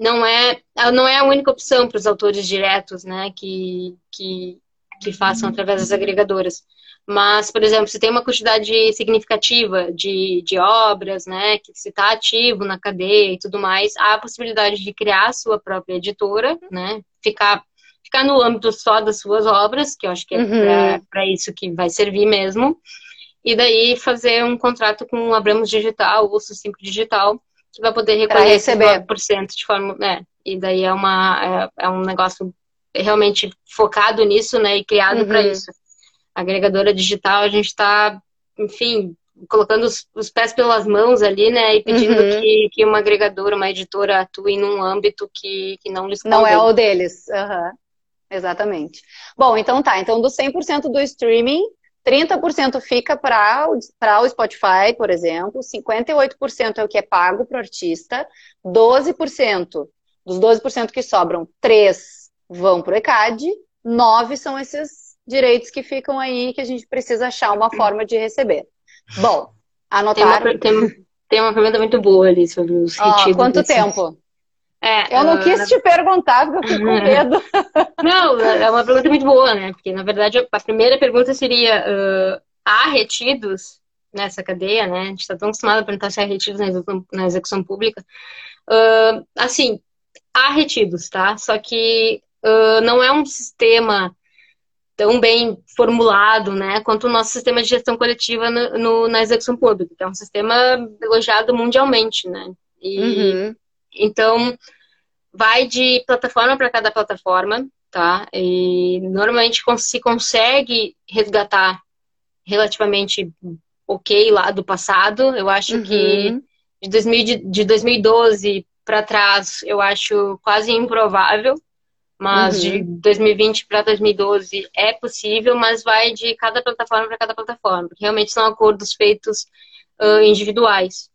Speaker 2: não é não é a única opção para os autores diretos, né, que, que, que façam através das agregadoras. Mas, por exemplo, se tem uma quantidade significativa de, de obras, né, que se está ativo na cadeia e tudo mais, há a possibilidade de criar a sua própria editora, né, ficar, ficar no âmbito só das suas obras, que eu acho que é uhum. para isso que vai servir mesmo, e daí fazer um contrato com o Abramos Digital ou Sucinco Digital, que vai poder recolher esse 9% de forma. Né? E daí é, uma, é, é, um negócio realmente focado nisso, né? E criado uhum. para isso. agregadora digital, a gente está, enfim, colocando os, os, pés pelas mãos ali, né? E pedindo uhum. que, que uma agregadora, uma editora atue num âmbito que, que não lhes
Speaker 1: Não é o deles. Uhum. Exatamente. Bom, então tá. Então, do 100% do streaming, 30% fica para o Spotify, por exemplo, 58% é o que é pago para o artista, 12%, dos 12% que sobram, 3 vão para o ECAD, 9 são esses direitos que ficam aí que a gente precisa achar uma forma de receber. Bom, anotar.
Speaker 2: Tem uma, tem, tem uma pergunta muito boa ali sobre os
Speaker 1: retiros. quanto desses... tempo? É, eu não uh... quis te perguntar, porque eu fiquei com medo.
Speaker 2: Não, é uma pergunta muito boa, né? Porque, na verdade, a primeira pergunta seria: uh, há retidos nessa cadeia, né? A gente está tão acostumado a perguntar se há retidos na execução, na execução pública. Uh, assim, há retidos, tá? Só que não é um sistema tão bem formulado, né, quanto o nosso sistema de gestão coletiva no, no, na execução pública, que é um sistema elogiado mundialmente, né? E, uhum. Então, vai de plataforma para cada plataforma, tá? E normalmente se consegue resgatar relativamente ok lá do passado. Eu acho uhum. que de, 2000, de 2012 para trás, eu acho quase improvável. Mas uhum. de 2020 para 2012 é possível, mas vai de cada plataforma para cada plataforma. Porque realmente são acordos feitos uh, individuais.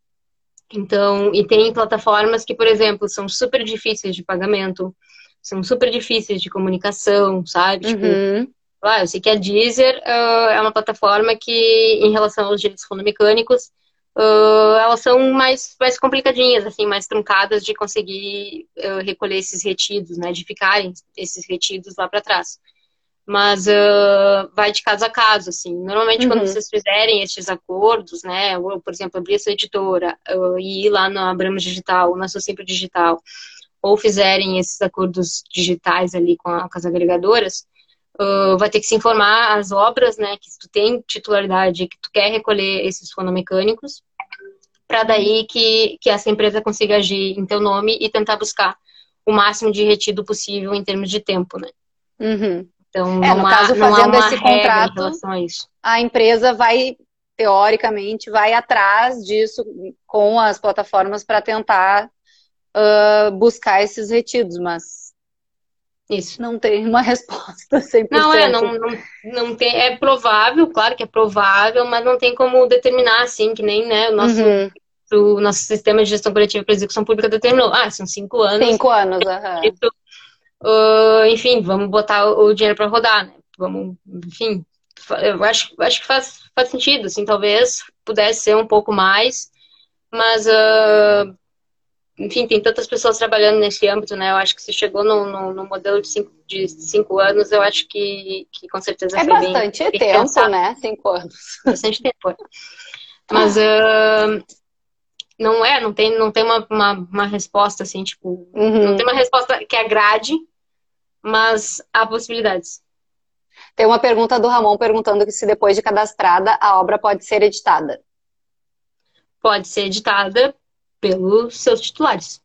Speaker 2: Então, e tem plataformas que, por exemplo, são super difíceis de pagamento, são super difíceis de comunicação, sabe? Tipo, uhum. ah, eu sei que a Deezer uh, é uma plataforma que, em relação aos direitos fonomecânicos, uh, elas são mais, mais complicadinhas, assim, mais truncadas de conseguir uh, recolher esses retidos, né? De ficarem esses retidos lá para trás mas uh, vai de caso a caso, assim. Normalmente, uhum. quando vocês fizerem estes acordos, né, ou, por exemplo, abrir essa editora uh, e ir lá na Abramos Digital, na Socimpro Digital, ou fizerem esses acordos digitais ali com, a, com as agregadoras, uh, vai ter que se informar as obras, né, que tu tem titularidade, que tu quer recolher esses fonomecânicos, para daí que, que essa empresa consiga agir em teu nome e tentar buscar o máximo de retido possível em termos de tempo, né.
Speaker 1: Uhum. Então, é, no há, caso, fazendo esse contrato, a, a empresa vai, teoricamente, vai atrás disso com as plataformas para tentar uh, buscar esses retidos, mas isso não tem uma resposta 100%.
Speaker 2: Não, é, não, não, não tem, é provável, claro que é provável, mas não tem como determinar assim, que nem né, o nosso uhum o nosso sistema de gestão coletiva para execução pública determinou. Ah, são cinco anos.
Speaker 1: Cinco anos, aham. Uhum
Speaker 2: uh, enfim, vamos botar o dinheiro para rodar, né? Vamos, enfim, eu acho, acho que faz, faz sentido, assim, talvez pudesse ser um pouco mais, mas, uh, enfim, tem tantas pessoas trabalhando nesse âmbito, né? Eu acho que se chegou no, no, no modelo de cinco, de cinco anos, eu acho que, que com certeza
Speaker 1: é foi bastante bem, tempo, pensado. né? Cinco anos.
Speaker 2: Bastante tempo. É. Mas uh, não é, não tem, não tem uma, uma, uma resposta assim, tipo, uhum. não tem uma resposta que agrade, mas há possibilidades.
Speaker 1: Tem uma pergunta do Ramon perguntando se depois de cadastrada a obra pode ser editada.
Speaker 2: Pode ser editada pelos seus titulares.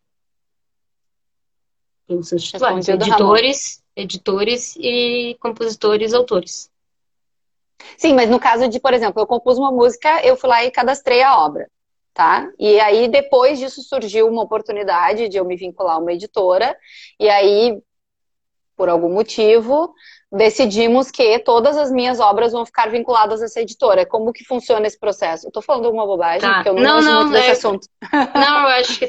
Speaker 2: Pelos seus titulares. Editores, editores e compositores, autores.
Speaker 1: Sim, mas no caso de, por exemplo, eu compus uma música, eu fui lá e cadastrei a obra, tá? E aí depois disso surgiu uma oportunidade de eu me vincular a uma editora, e aí, por algum motivo, decidimos que todas as minhas obras vão ficar vinculadas a essa editora. Como que funciona esse processo? Eu tô falando alguma bobagem, tá. porque eu não, não, não muito é... desse assunto.
Speaker 2: Não, eu acho que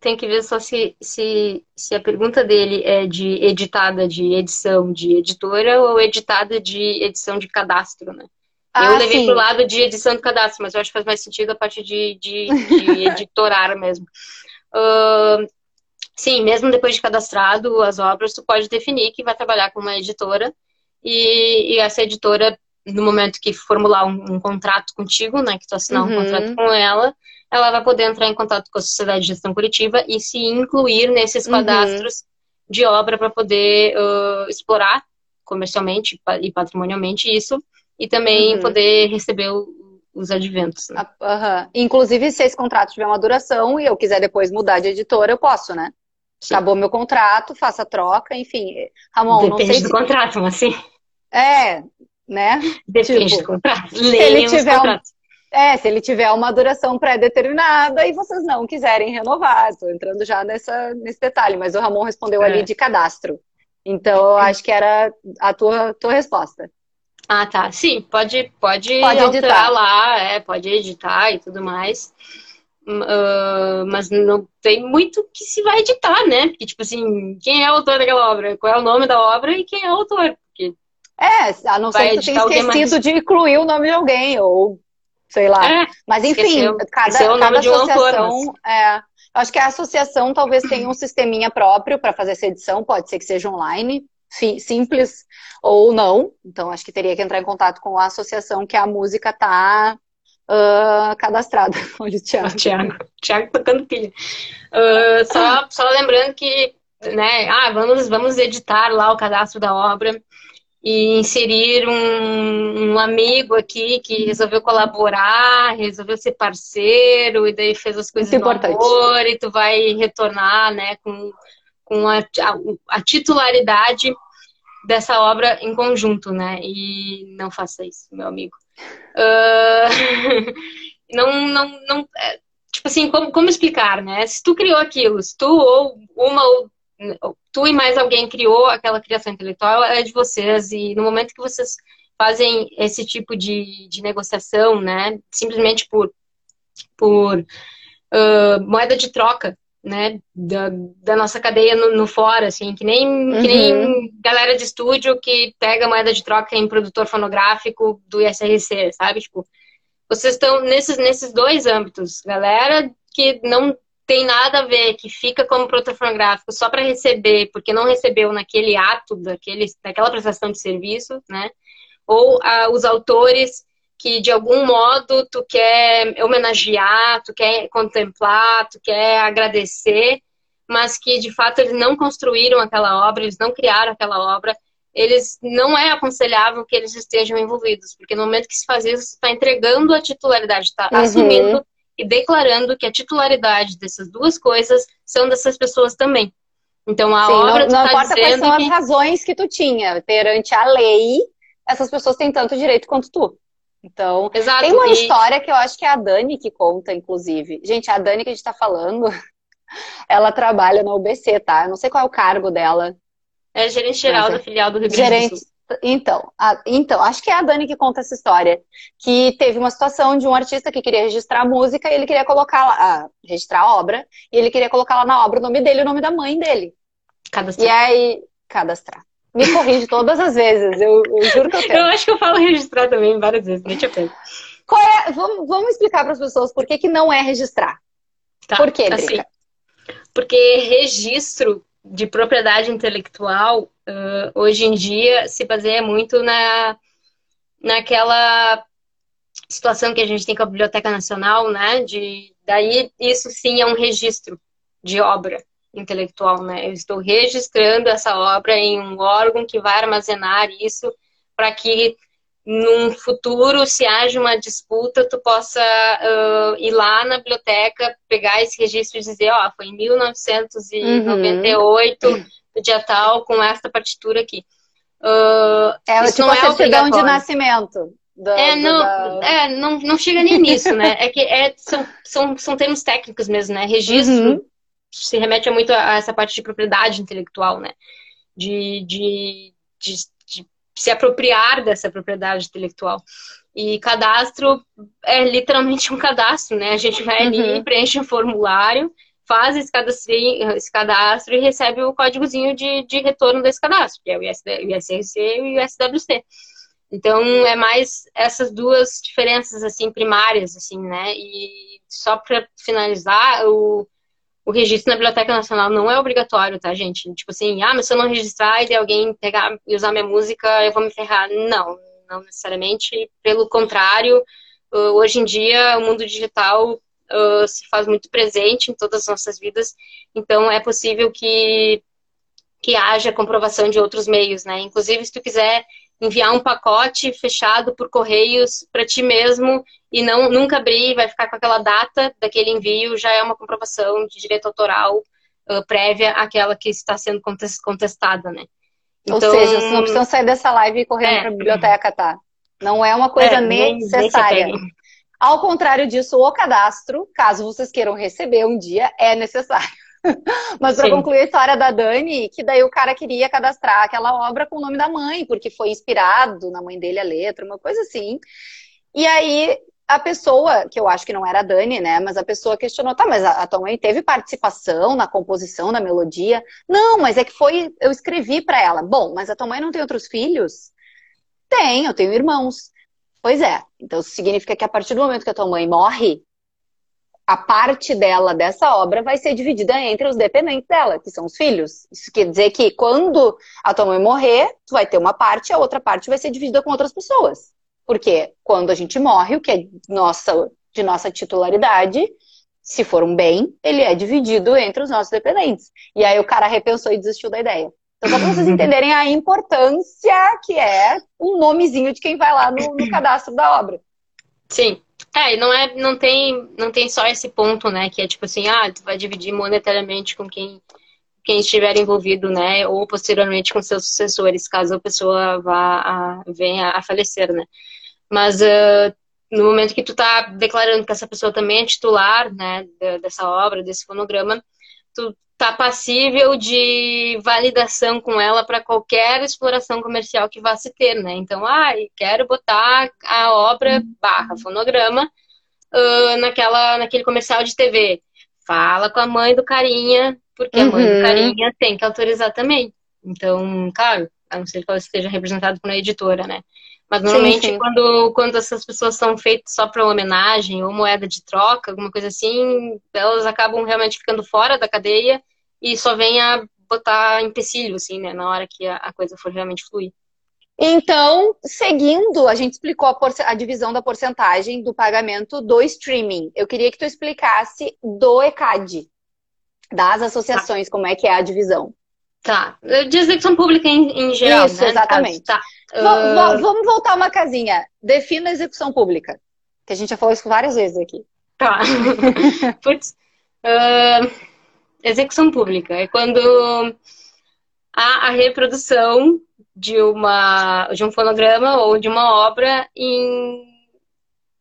Speaker 2: tem que ver só se, se, se a pergunta dele é de editada de edição de editora ou editada de edição de cadastro, né? Ah, eu levei sim. pro lado de edição de cadastro, mas eu acho que faz mais sentido a parte de, de, de editorar mesmo. Uh, Sim, mesmo depois de cadastrado as obras, tu pode definir que vai trabalhar com uma editora e, e essa editora, no momento que formular um, um, contrato contigo, né, que tu assinar uhum. um contrato com ela, ela vai poder entrar em contato com a sociedade de gestão coletiva e se incluir nesses uhum. cadastros uhum. de obra para poder uh, explorar comercialmente e patrimonialmente isso e também uhum. poder receber o, os adventos. Né?
Speaker 1: Uhum. Inclusive, se esse contrato tiver uma duração e eu quiser depois mudar de editora, eu posso, né? Sim. Acabou meu contrato, faça a troca, enfim. Ramon,
Speaker 2: Depende
Speaker 1: não sei
Speaker 2: do se... contrato, mas assim.
Speaker 1: É, né?
Speaker 2: Depende tipo, do contrato. Se ele tiver um...
Speaker 1: É, se ele tiver uma duração pré-determinada e vocês não quiserem renovar. Estou entrando já nessa, nesse detalhe, mas o Ramon respondeu é. ali de cadastro. Então, eu acho que era a tua, tua resposta.
Speaker 2: Ah, tá. Sim, pode, pode, pode editar lá, é, pode editar e tudo mais. Uh, mas não tem muito que se vai editar, né? Porque, tipo assim, quem é o autor daquela obra? Qual é o nome da obra e quem é o autor? Porque
Speaker 1: é, a não ser que você tenha esquecido de incluir o nome de alguém, ou sei lá. É, mas enfim, esqueceu, cada, esqueceu cada associação. Um autor, mas... é, acho que a associação talvez tenha um sisteminha próprio para fazer essa edição, pode ser que seja online, simples ou não. Então, acho que teria que entrar em contato com a associação que a música está uh, cadastrada. Olha o Thiago.
Speaker 2: Thiago, Thiago tocando pilha. Uh, só, só lembrando que, né, ah, vamos, vamos editar lá o cadastro da obra e inserir um, um, amigo aqui que resolveu colaborar, resolveu ser parceiro e daí fez as coisas Muito importante. amor e tu vai retornar, né, com, com a, a, a, titularidade dessa obra em conjunto, né, e não faça isso, meu amigo. Uh, não, não, não, é, tipo assim, como, como explicar, né? Se tu criou aquilo, se tu ou uma ou tu e mais alguém criou aquela criação intelectual, é de vocês e no momento que vocês fazem esse tipo de, de negociação, né, simplesmente por, por uh, moeda de troca, né, da, da nossa cadeia no, no fora, assim, que nem, uhum. que nem uhum. galera de estúdio que pega moeda de troca em produtor fonográfico do ISRC, sabe? Tipo, vocês estão nesses, nesses dois âmbitos. Galera que não tem nada a ver, que fica como produtor fonográfico só para receber, porque não recebeu naquele ato daquele, daquela prestação de serviço, né? Ou ah, os autores que de algum modo tu quer homenagear, tu quer contemplar, tu quer agradecer, mas que de fato eles não construíram aquela obra, eles não criaram aquela obra, eles não é aconselhável que eles estejam envolvidos, porque no momento que se faz isso, você está entregando a titularidade, está uhum. assumindo e declarando que a titularidade dessas duas coisas são dessas pessoas também. Então a Sim, obra
Speaker 1: não, não tá importa quais são que... as razões que tu tinha perante a lei, essas pessoas têm tanto direito quanto tu. Então, Exato, tem uma história que eu acho que é a Dani que conta, inclusive. Gente, a Dani que a gente tá falando, ela trabalha na UBC, tá? Eu não sei qual é o cargo dela.
Speaker 2: É gerente geral da filial do Rio Grande gerente... do Sul.
Speaker 1: Então, a, então, acho que é a Dani que conta essa história. Que teve uma situação de um artista que queria registrar a música e ele queria colocar lá, registrar a obra, e ele queria colocar lá na obra o nome dele e o nome da mãe dele.
Speaker 2: Cadastrar.
Speaker 1: E aí, cadastrar. Me corrige todas as vezes, eu, eu juro que eu quero.
Speaker 2: Eu acho que eu falo registrar também várias vezes, nem te
Speaker 1: Qual é, vamos, vamos explicar para as pessoas por que, que não é registrar. Tá, por quê, assim,
Speaker 2: Porque registro de propriedade intelectual, uh, hoje em dia, se baseia muito na, naquela situação que a gente tem com a Biblioteca Nacional, né? De, daí, isso sim é um registro de obra intelectual, né? Eu estou registrando essa obra em um órgão que vai armazenar isso para que num futuro, se haja uma disputa, tu possa uh, ir lá na biblioteca, pegar esse registro e dizer, ó, oh, foi em 1998, uhum. dia tal, com esta partitura aqui.
Speaker 1: Uh, é, isso tipo não é certidão de nascimento.
Speaker 2: Do, é, não, da... é não, não chega nem nisso, né? É que é, são, são, são termos técnicos mesmo, né? Registro uhum. Se remete muito a essa parte de propriedade intelectual, né? De, de, de se apropriar dessa propriedade intelectual. E cadastro é literalmente um cadastro, né? A gente vai ali, uhum. preenche um formulário, faz esse cadastro, esse cadastro e recebe o códigozinho de, de retorno desse cadastro, que é o ISRC e o SWC. Então, é mais essas duas diferenças, assim, primárias, assim, né? E só para finalizar, o, o registro na Biblioteca Nacional não é obrigatório, tá, gente? Tipo assim, ah, mas se eu não registrar e alguém pegar e usar minha música, eu vou me ferrar. Não, não necessariamente. Pelo contrário, hoje em dia o mundo digital uh, se faz muito presente em todas as nossas vidas, então é possível que, que haja comprovação de outros meios, né? Inclusive, se tu quiser enviar um pacote fechado por correios para ti mesmo e não nunca abrir, vai ficar com aquela data daquele envio, já é uma comprovação de direito autoral uh, prévia àquela que está sendo contestada, né?
Speaker 1: Então, Ou seja, vocês não precisam sair dessa live e correr é. para a biblioteca, tá? Não é uma coisa é, necessária. Nem, nem Ao contrário disso, o cadastro, caso vocês queiram receber um dia, é necessário. Mas para concluir a história da Dani, que daí o cara queria cadastrar aquela obra com o nome da mãe, porque foi inspirado na mãe dele a letra, uma coisa assim. E aí a pessoa, que eu acho que não era a Dani, né? Mas a pessoa questionou, tá, mas a, a tua mãe teve participação na composição da melodia? Não, mas é que foi, eu escrevi para ela. Bom, mas a tua mãe não tem outros filhos? Tem, eu tenho irmãos. Pois é. Então significa que a partir do momento que a tua mãe morre, a parte dela dessa obra vai ser dividida entre os dependentes dela, que são os filhos. Isso quer dizer que quando a tua mãe morrer, tu vai ter uma parte, a outra parte vai ser dividida com outras pessoas. Porque quando a gente morre, o que é nossa, de nossa titularidade, se for um bem, ele é dividido entre os nossos dependentes. E aí o cara repensou e desistiu da ideia. Então, só para vocês entenderem a importância que é o nomezinho de quem vai lá no, no cadastro da obra.
Speaker 2: Sim. É, não é, não tem, não tem só esse ponto, né, que é tipo assim, ah, tu vai dividir monetariamente com quem quem estiver envolvido, né, ou posteriormente com seus sucessores, caso a pessoa vá a, venha a falecer, né. Mas uh, no momento que tu tá declarando que essa pessoa também é titular, né, dessa obra, desse fonograma, tu tá passível de validação com ela para qualquer exploração comercial que vá se ter, né? Então, ah, quero botar a obra barra fonograma uh, naquela, naquele comercial de TV. Fala com a mãe do carinha, porque uhum. a mãe do uhum. carinha tem que autorizar também. Então, claro, a não ser que ela esteja representada por uma editora, né? Mas normalmente sim, sim. Quando, quando essas pessoas são feitas só para homenagem ou moeda de troca, alguma coisa assim, elas acabam realmente ficando fora da cadeia e só vem a botar empecilho, assim, né? Na hora que a, a coisa for realmente fluir.
Speaker 1: Então, seguindo, a gente explicou a, a, divisão da porcentagem do pagamento do streaming. Eu queria que tu explicasse do ECAD, das associações, tá. como é que é a divisão.
Speaker 2: Tá. De execução pública em, em geral,
Speaker 1: Isso, né? exatamente. Tá. Uh... Vamos voltar uma casinha. Defina a execução pública. Que a gente já falou isso várias vezes aqui.
Speaker 2: Tá. Putz. Uh... Execução pública. É quando há a reprodução de, uma, de um fonograma ou de uma obra em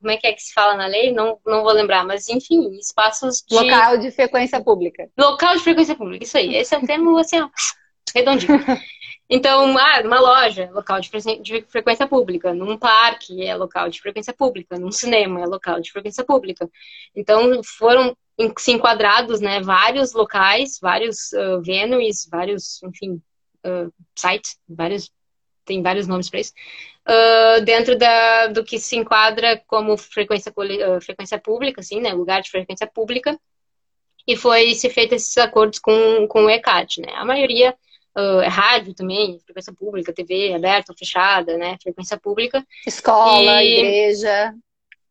Speaker 2: como é que é que se fala na lei? Não, não vou lembrar, mas enfim, espaços de.
Speaker 1: Local de frequência pública.
Speaker 2: Local de frequência pública, isso aí. Esse é um termo assim, ó, redondinho. Então, ah, numa loja, local de, frequência pública. Num parque, é local de frequência pública. Num cinema, é local de frequência pública. Então, foram se enquadrados, né, vários locais, vários uh, venues, vários, enfim, uh, sites, vários, tem vários nomes para isso, uh, dentro da, do que se enquadra como frequência, uh, frequência pública, assim, né, lugar de frequência pública, e foi se feito esses acordos com, com o ECAD, né, a maioria é rádio também, frequência pública, TV aberta ou fechada, né, frequência pública.
Speaker 1: Escola, e... igreja.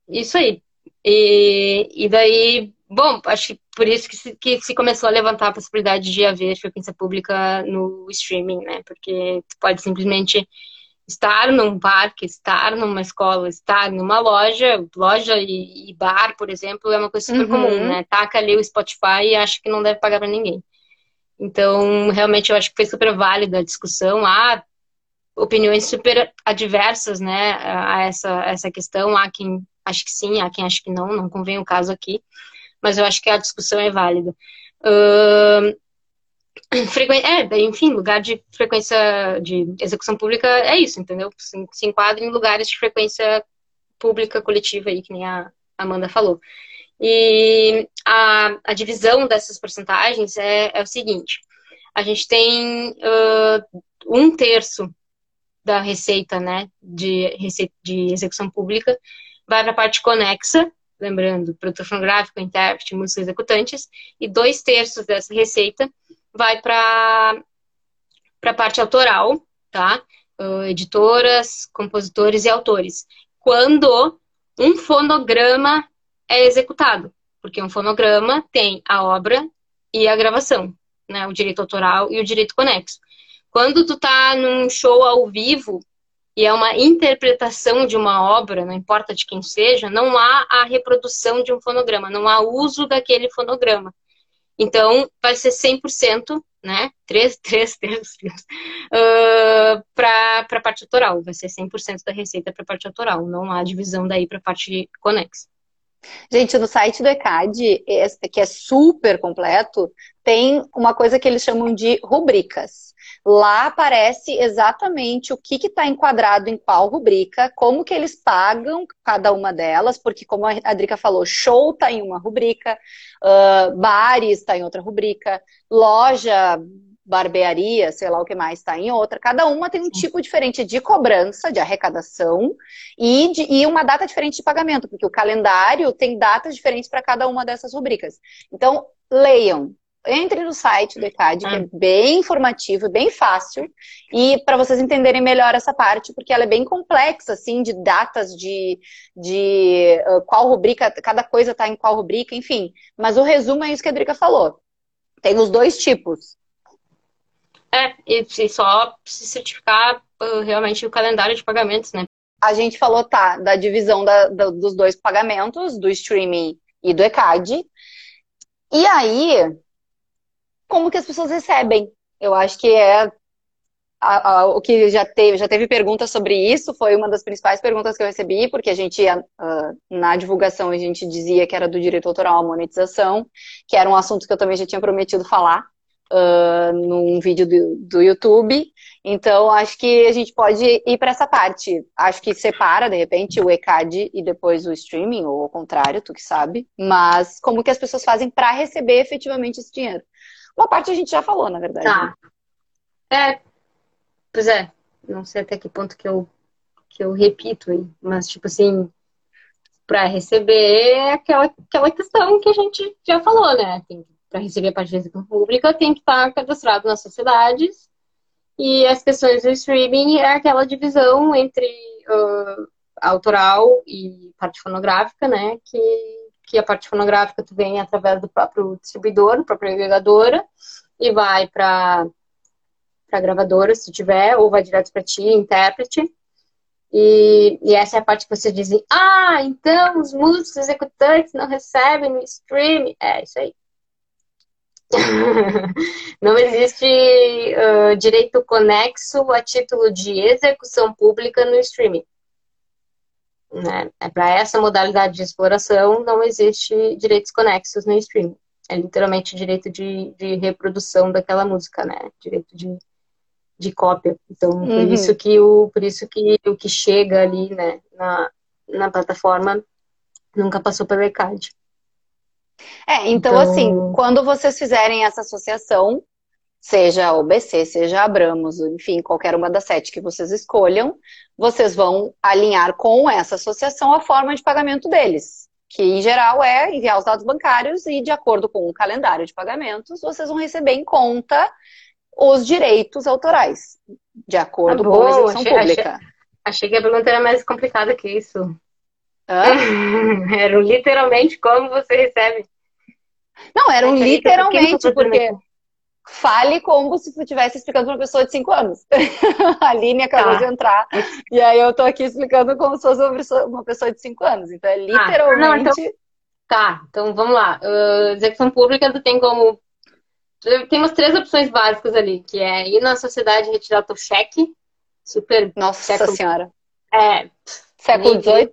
Speaker 2: Isso aí. E, e daí, bom, acho que por isso que se, que se começou a levantar a possibilidade de haver frequência pública no streaming, né, porque tu pode simplesmente estar num parque, estar numa escola, estar numa loja, loja e, e bar, por exemplo, é uma coisa super uhum. comum, né? Taca ali o Spotify e acha que não deve pagar para ninguém. Então, realmente, eu acho que foi super válida a discussão. Há opiniões super adversas, né, a essa, essa questão. Há quem acha que sim, há quem acha que não, não convém o caso aqui. Mas eu acho que a discussão é válida. Uh, é, enfim, lugar de frequência de execução pública é isso, entendeu? Se, se enquadra em lugares de frequência pública coletiva aí, que nem a Amanda falou. E a, a divisão dessas porcentagens é, é, o seguinte: a gente tem uh, um terço da receita, né, de, de execução pública, vai para a parte conexa, lembrando, produtor fonográfico, intérprete, músicos executantes, e dois terços dessa receita vai para a parte autoral, tá? Uh, editoras, compositores e autores. Quando um fonograma é executado, porque um fonograma tem a obra e a gravação, né? O direito autoral e o direito conexo. Quando tu tá num show ao vivo e é uma interpretação de uma obra, não importa de quem seja, não há a reprodução de um fonograma, não há uso daquele fonograma. Então, vai ser 100%, né? Três, três terços uh, para a parte autoral. Vai ser 100% da receita para a parte autoral. Não há divisão daí para a parte conexa.
Speaker 1: Gente, no site do ECAD, que é super completo, tem uma coisa que eles chamam de rubricas. Lá aparece exatamente o que está enquadrado em qual rubrica, como que eles pagam cada uma delas, porque como a Drica falou, show está em uma rubrica, uh, bares está em outra rubrica, loja, barbearia, sei lá o que mais está em outra. Cada uma tem um tipo diferente de cobrança, de arrecadação e, de, e uma data diferente de pagamento, porque o calendário tem datas diferentes para cada uma dessas rubricas. Então, leiam, entre no site do ECAD, que é ah. bem informativo, bem fácil, e para vocês entenderem melhor essa parte, porque ela é bem complexa, assim, de datas, de, de uh, qual rubrica, cada coisa está em qual rubrica, enfim. Mas o resumo é isso que a Drica falou. Tem os dois tipos.
Speaker 2: É, e, só se certificar uh, realmente o calendário de pagamentos, né?
Speaker 1: A gente falou, tá, da divisão da, da, dos dois pagamentos, do streaming e do ECAD. E aí, como que as pessoas recebem. Eu acho que é a, a, o que já teve, já teve perguntas sobre isso, foi uma das principais perguntas que eu recebi, porque a gente, uh, na divulgação, a gente dizia que era do direito autoral a monetização, que era um assunto que eu também já tinha prometido falar uh, num vídeo do, do YouTube. Então, acho que a gente pode ir para essa parte. Acho que separa, de repente, o ECAD e depois o streaming, ou ao contrário, tu que sabe. Mas como que as pessoas fazem para receber efetivamente esse dinheiro? Uma parte a gente já falou, na verdade. Tá.
Speaker 2: É, pois é. Não sei até que ponto que eu, que eu repito aí. Mas, tipo assim, para receber é aquela, aquela questão que a gente já falou, né? Para receber a execução pública, tem que estar cadastrado nas sociedades. E as questões do streaming é aquela divisão entre uh, autoral e parte fonográfica, né? Que que a parte fonográfica tu vem através do próprio distribuidor, própria agregadora, e vai para para gravadora, se tiver, ou vai direto para ti, intérprete. E, e, essa é a parte que vocês dizem, ah, então os músicos executantes não recebem no stream. É isso aí. não existe uh, direito conexo a título de execução pública no streaming. Né? É para essa modalidade de exploração não existe direitos conexos no streaming. É literalmente direito de, de reprodução daquela música, né? Direito de, de cópia. Então, uhum. por isso que o por isso que o que chega ali, né, na, na plataforma nunca passou pelo ECAD.
Speaker 1: É, então, então, assim, quando vocês fizerem essa associação, seja OBC, seja Abramos, enfim, qualquer uma das sete que vocês escolham, vocês vão alinhar com essa associação a forma de pagamento deles, que em geral é enviar os dados bancários e, de acordo com o calendário de pagamentos, vocês vão receber em conta os direitos autorais, de acordo ah, com a execução achei, pública.
Speaker 2: Achei, achei, que a pergunta era mais complicada que isso. era literalmente como você recebe.
Speaker 1: Não, eram literalmente, porque fale como se tu estivesse explicando para uma pessoa de 5 anos. a Aline acabou tá. de entrar e aí eu tô aqui explicando como se fosse uma pessoa, de 5 anos. Então é literalmente. Ah, não, então...
Speaker 2: Tá, então vamos lá. Uh, execução pública tu tem como. Tem umas três opções básicas ali, que é ir na sociedade e retirar teu cheque. Super.
Speaker 1: Nossa século... senhora.
Speaker 2: É.
Speaker 1: Século XVIII.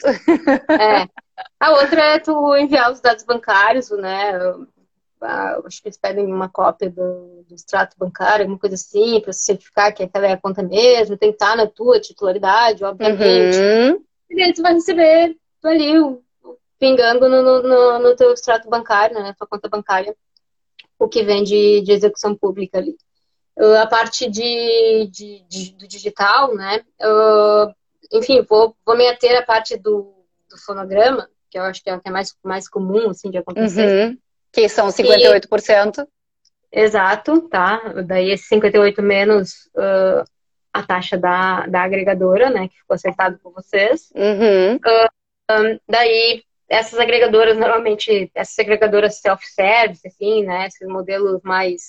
Speaker 2: É. A outra é tu enviar os dados bancários, né? acho que eles pedem uma cópia do, do extrato bancário, alguma coisa assim, para certificar que aquela é a conta mesmo, tem que estar na tua titularidade, obviamente. Uhum. E aí tu vai receber ali, pingando no, no, no teu extrato bancário, né, na tua conta bancária, o que vem de, de execução pública ali. Uh, a parte de, de, de, do digital, né, uh, enfim, vou, vou me ater à parte do, do fonograma, que eu acho que é o que é mais, mais comum, assim, de acontecer.
Speaker 1: Uhum. Que são 58%.
Speaker 2: E, exato, tá? Daí esse 58 menos uh, a taxa da, da agregadora, né? Que ficou acertado por vocês.
Speaker 1: Uhum.
Speaker 2: Uh, um, daí, essas agregadoras, normalmente, essas agregadoras self-service, assim, né? Esses modelos mais...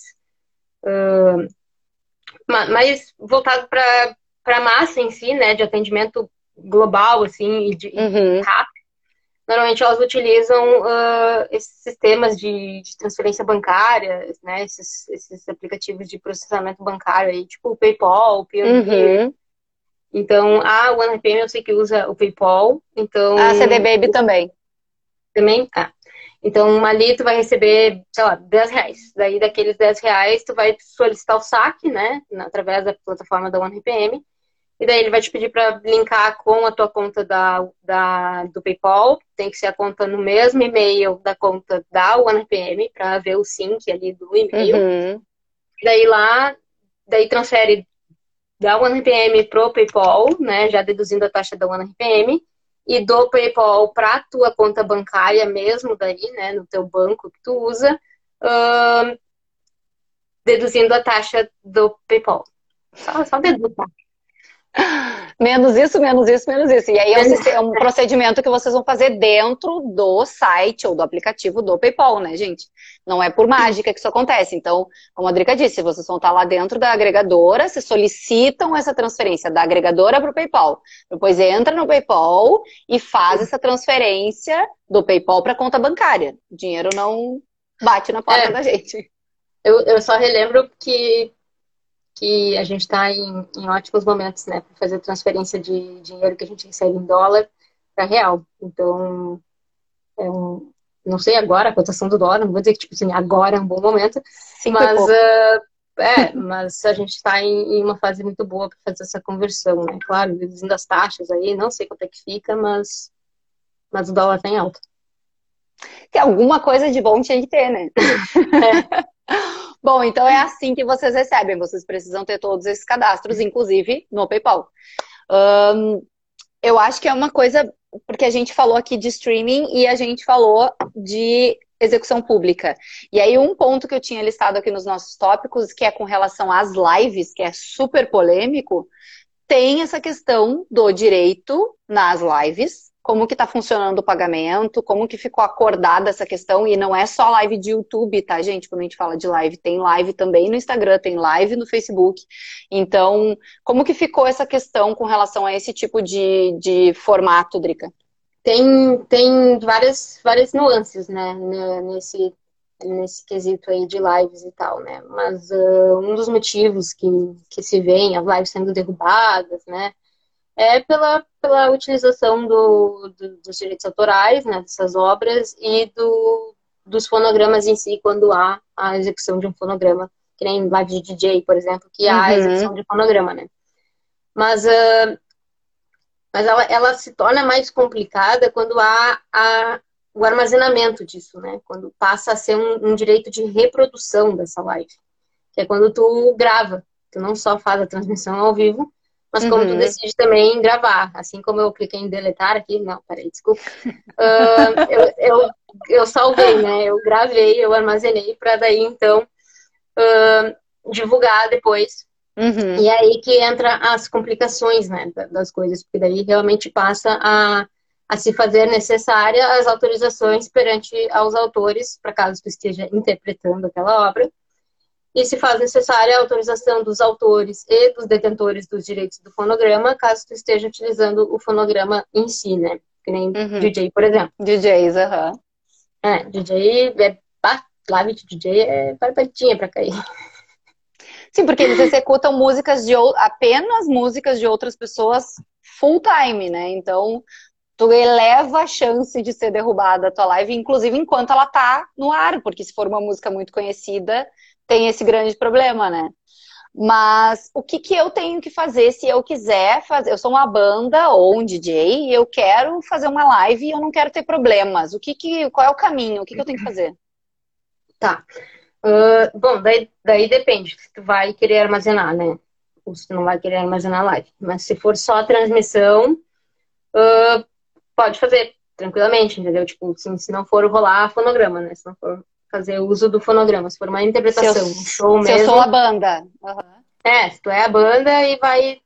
Speaker 2: Uh, mais voltado para a massa em si, né? De atendimento global, assim, e de,
Speaker 1: uhum.
Speaker 2: rápido normalmente elas utilizam uh, esses sistemas de, de, transferência bancária, né? Esses, esses, aplicativos de processamento bancário aí, tipo o PayPal, o Payoneer. Uhum. Então, a OneRPM eu sei que usa o PayPal. Então,
Speaker 1: a CD Baby também.
Speaker 2: Também? Ah. Então, ali tu vai receber, sei lá, 10 reais. Daí, daqueles 10 reais, tu vai solicitar o saque, né? Através da plataforma da OneRPM. E daí ele vai te pedir para linkar com a tua conta da, da, do PayPal. Tem que ser a conta no mesmo e-mail da conta da OneRPM para ver o sync ali do e-mail.
Speaker 1: Uhum.
Speaker 2: Daí lá, daí transfere da OneRPM pro PayPal, né? Já deduzindo a taxa da OneRPM. E do PayPal para tua conta bancária mesmo daí, né? No teu banco que tu usa. Uh, deduzindo a taxa do PayPal. Só, só deduz, tá?
Speaker 1: Menos isso, menos isso, menos isso. E aí é um, procedimento que vocês vão fazer dentro do site ou do aplicativo do PayPal, né, gente? Não é por mágica que isso acontece. Então, como a Drica disse, vocês vão estar lá dentro da agregadora, se solicitam essa transferência da agregadora para o PayPal. Depois entra no PayPal e faz essa transferência do PayPal para conta bancária. O dinheiro não bate na porta é. da gente.
Speaker 2: Eu, eu só relembro que que a gente está em, em, ótimos momentos, né, para fazer transferência de dinheiro que a gente recebe em dólar para real. Então, é um, não sei agora a cotação do dólar, não vou dizer que tipo assim, agora é um bom momento, mas uh, é, mas a gente está em, em, uma fase muito boa para fazer essa conversão, né? Claro, reduzindo as taxas aí, não sei quanto é que fica, mas mas o dólar está em alta.
Speaker 1: Que alguma coisa de bom tinha que ter, né? É. Bom, então é assim que vocês recebem. Vocês precisam ter todos esses cadastros, inclusive no PayPal. Um, eu acho que é uma coisa, porque a gente falou aqui de streaming e a gente falou de execução pública. E aí, um ponto que eu tinha listado aqui nos nossos tópicos, que é com relação às lives, que é super polêmico, tem essa questão do direito nas lives como que está funcionando o pagamento, como que ficou acordada essa questão, e não é só live de YouTube, tá, gente? Quando a gente fala de live, tem live também no Instagram, tem live no Facebook. Então, como que ficou essa questão com relação a esse tipo de, de formato, Drica?
Speaker 2: Tem, tem várias, várias nuances, né, nesse, nesse quesito aí de lives e tal, né? Mas uh, um dos motivos que, que se vê as lives sendo derrubadas, né? É pela, pela utilização do, do, dos direitos autorais, né, dessas obras, e do, dos fonogramas em si, quando há a execução de um fonograma, que nem live de DJ, por exemplo, que há a uhum. execução de fonograma, né. Mas, uh, mas ela, ela se torna mais complicada quando há a, o armazenamento disso, né, quando passa a ser um, um direito de reprodução dessa live, que é quando tu grava, tu não só faz a transmissão ao vivo, mas como uhum. tu decide também gravar, assim como eu cliquei em deletar aqui, não, peraí, desculpa, uh, eu, eu, eu, salvei, né, eu gravei, eu armazenei para daí então uh, divulgar depois.
Speaker 1: Uhum.
Speaker 2: E é aí que entra as complicações, né, das coisas, porque daí realmente passa a, a se fazer necessária as autorizações perante aos autores, para caso tu esteja interpretando aquela obra, e se faz necessária a autorização dos autores e dos detentores dos direitos do fonograma, caso tu esteja utilizando o fonograma em si, né? Que nem uhum. DJ, por exemplo.
Speaker 1: DJs, aham. Uhum.
Speaker 2: É, DJ é live de DJ é barbaridinha pra cair.
Speaker 1: Sim, porque eles executam músicas de apenas músicas de outras pessoas full time, né? Então, tu eleva a chance de ser derrubada a tua live, inclusive enquanto ela tá no ar, porque se for uma música muito conhecida, tem esse grande problema, né? Mas o que, que eu tenho que fazer se eu quiser fazer? Eu sou uma banda ou um DJ e eu quero fazer uma live e eu não quero ter problemas. O que, que qual é o caminho? O que, que eu tenho que fazer?
Speaker 2: Tá. Uh, bom, daí, daí depende se tu vai querer armazenar, né? Ou se tu não vai querer armazenar live. Mas se for só a transmissão, uh, pode fazer tranquilamente, entendeu? Tipo, se, se não for rolar fonograma, né? Se não for fazer uso do fonograma, se for uma interpretação,
Speaker 1: eu,
Speaker 2: um show
Speaker 1: se
Speaker 2: mesmo.
Speaker 1: Se eu sou a banda. Uhum.
Speaker 2: É, se tu é a banda e vai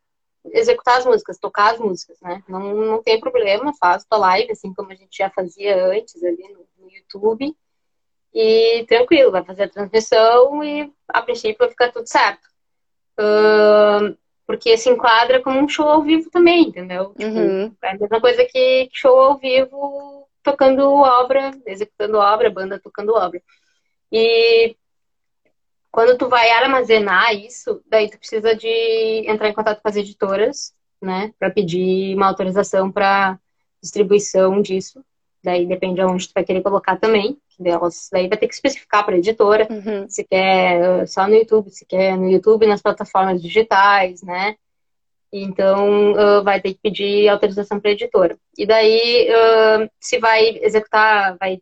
Speaker 2: executar as músicas, tocar as músicas, né? Não, não tem problema, faz tua live, assim como a gente já fazia antes ali no, no YouTube. E tranquilo, vai fazer a transmissão e a princípio vai ficar tudo certo. Uh, porque se enquadra como um show ao vivo também, entendeu? Tipo, uhum. é a mesma coisa que show ao vivo tocando obra, executando obra, banda tocando obra. E quando tu vai armazenar isso, daí tu precisa de entrar em contato com as editoras, né, para pedir uma autorização para distribuição disso. Daí depende de onde tu vai querer colocar também. Delas. Daí vai ter que especificar para a editora uhum. se quer uh, só no YouTube, se quer no YouTube, nas plataformas digitais, né? Então uh, vai ter que pedir autorização para a editora. E daí, uh, se vai executar, vai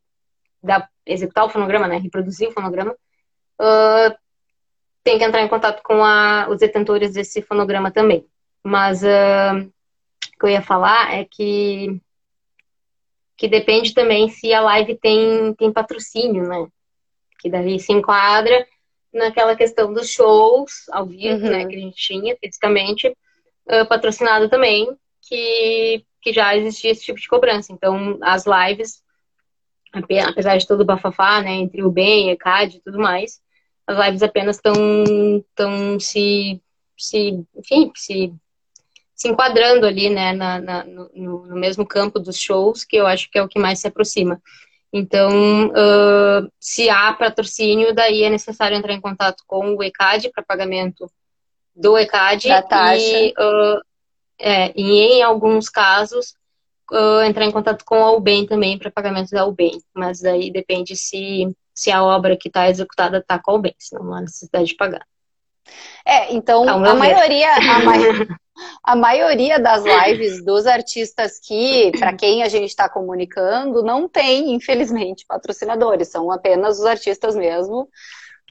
Speaker 2: dar, executar o fonograma, né? Reproduzir o fonograma, tem que entrar em contato com a, os detentores desse fonograma também. Mas o que eu ia falar é que que depende também se a live tem, tem patrocínio, né? Que daí se enquadra naquela questão dos shows ao vivo, né, uhum. né? Que a gente tinha fisicamente, patrocinado também, que, que já existia esse tipo de cobrança. Então, as lives, apesar de todo o bafafá, né? Entre o bem, ECAD e tudo mais, as lives apenas estão tão se, se, enfim, se se enquadrando ali, né, na, na no, no, mesmo campo dos shows, que eu acho que é o que mais se aproxima. Então, uh, se há patrocínio, daí é necessário entrar em contato com o ECAD para pagamento do ECAD. E, uh, é, e em alguns casos, uh, entrar em contato com a UBEM também para pagamento da UBEM. Mas daí depende se, se a obra que está executada está com a UBEM, senão não há necessidade de pagar.
Speaker 1: É, então a maioria, a, ma a maioria das lives dos artistas que, para quem a gente está comunicando, não tem, infelizmente, patrocinadores. São apenas os artistas mesmo,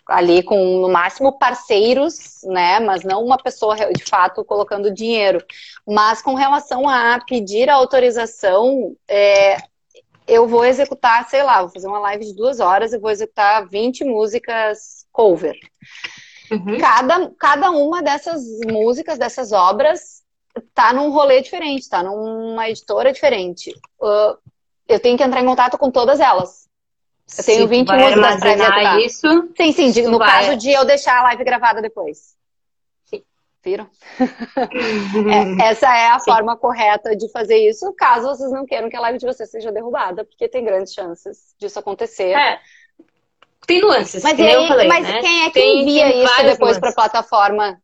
Speaker 1: ali com, no máximo, parceiros, né? Mas não uma pessoa, de fato, colocando dinheiro. Mas com relação a pedir a autorização, é, eu vou executar, sei lá, vou fazer uma live de duas horas, eu vou executar 20 músicas cover. Uhum. Cada, cada uma dessas músicas, dessas obras, tá num rolê diferente, tá numa editora diferente. Uh, eu tenho que entrar em contato com todas elas. Eu tenho 20 músicas para executar.
Speaker 2: Isso,
Speaker 1: sim, sim, no vai... caso de eu deixar a live gravada depois.
Speaker 2: Sim.
Speaker 1: Viram? é, essa é a sim. forma correta de fazer isso, caso vocês não queiram que a live de vocês seja derrubada, porque tem grandes chances disso acontecer.
Speaker 2: É tem nuances.
Speaker 1: Mas, aí, falei, mas né? quem é que tem, envia tem isso depois para a plataforma?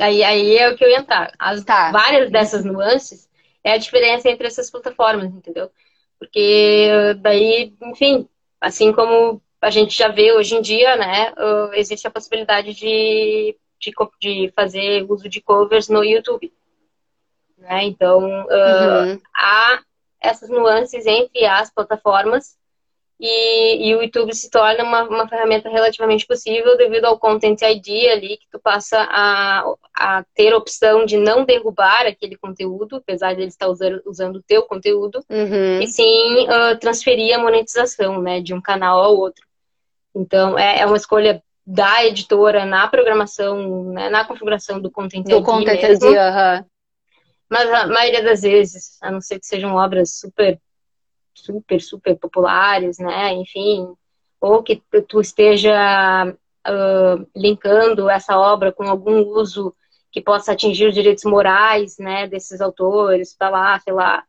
Speaker 2: Aí, aí é o que eu ia entrar. As tá. várias dessas nuances é a diferença entre essas plataformas, entendeu? Porque daí, enfim, assim como a gente já vê hoje em dia, né, existe a possibilidade de, de, de fazer uso de covers no YouTube. Né? Então, uhum. uh, há essas nuances entre as plataformas e, e, o YouTube se torna uma, uma ferramenta relativamente possível devido ao Content ID ali, que tu passa a, a ter a opção de não derrubar aquele conteúdo, apesar de ele estar usando, usando o teu conteúdo, uhum. e sim uh, transferir a monetização, né, de um canal ao outro. Então, é, é uma escolha da editora na programação, né, na configuração do Content do ID
Speaker 1: Content
Speaker 2: mesmo.
Speaker 1: ID, uhum.
Speaker 2: Mas a maioria das vezes, a não ser que sejam obras super super, super populares, né? Enfim, ou que tu esteja uh, linkando essa obra com algum uso que possa atingir os direitos morais, né, desses autores, tá lá, sei lá.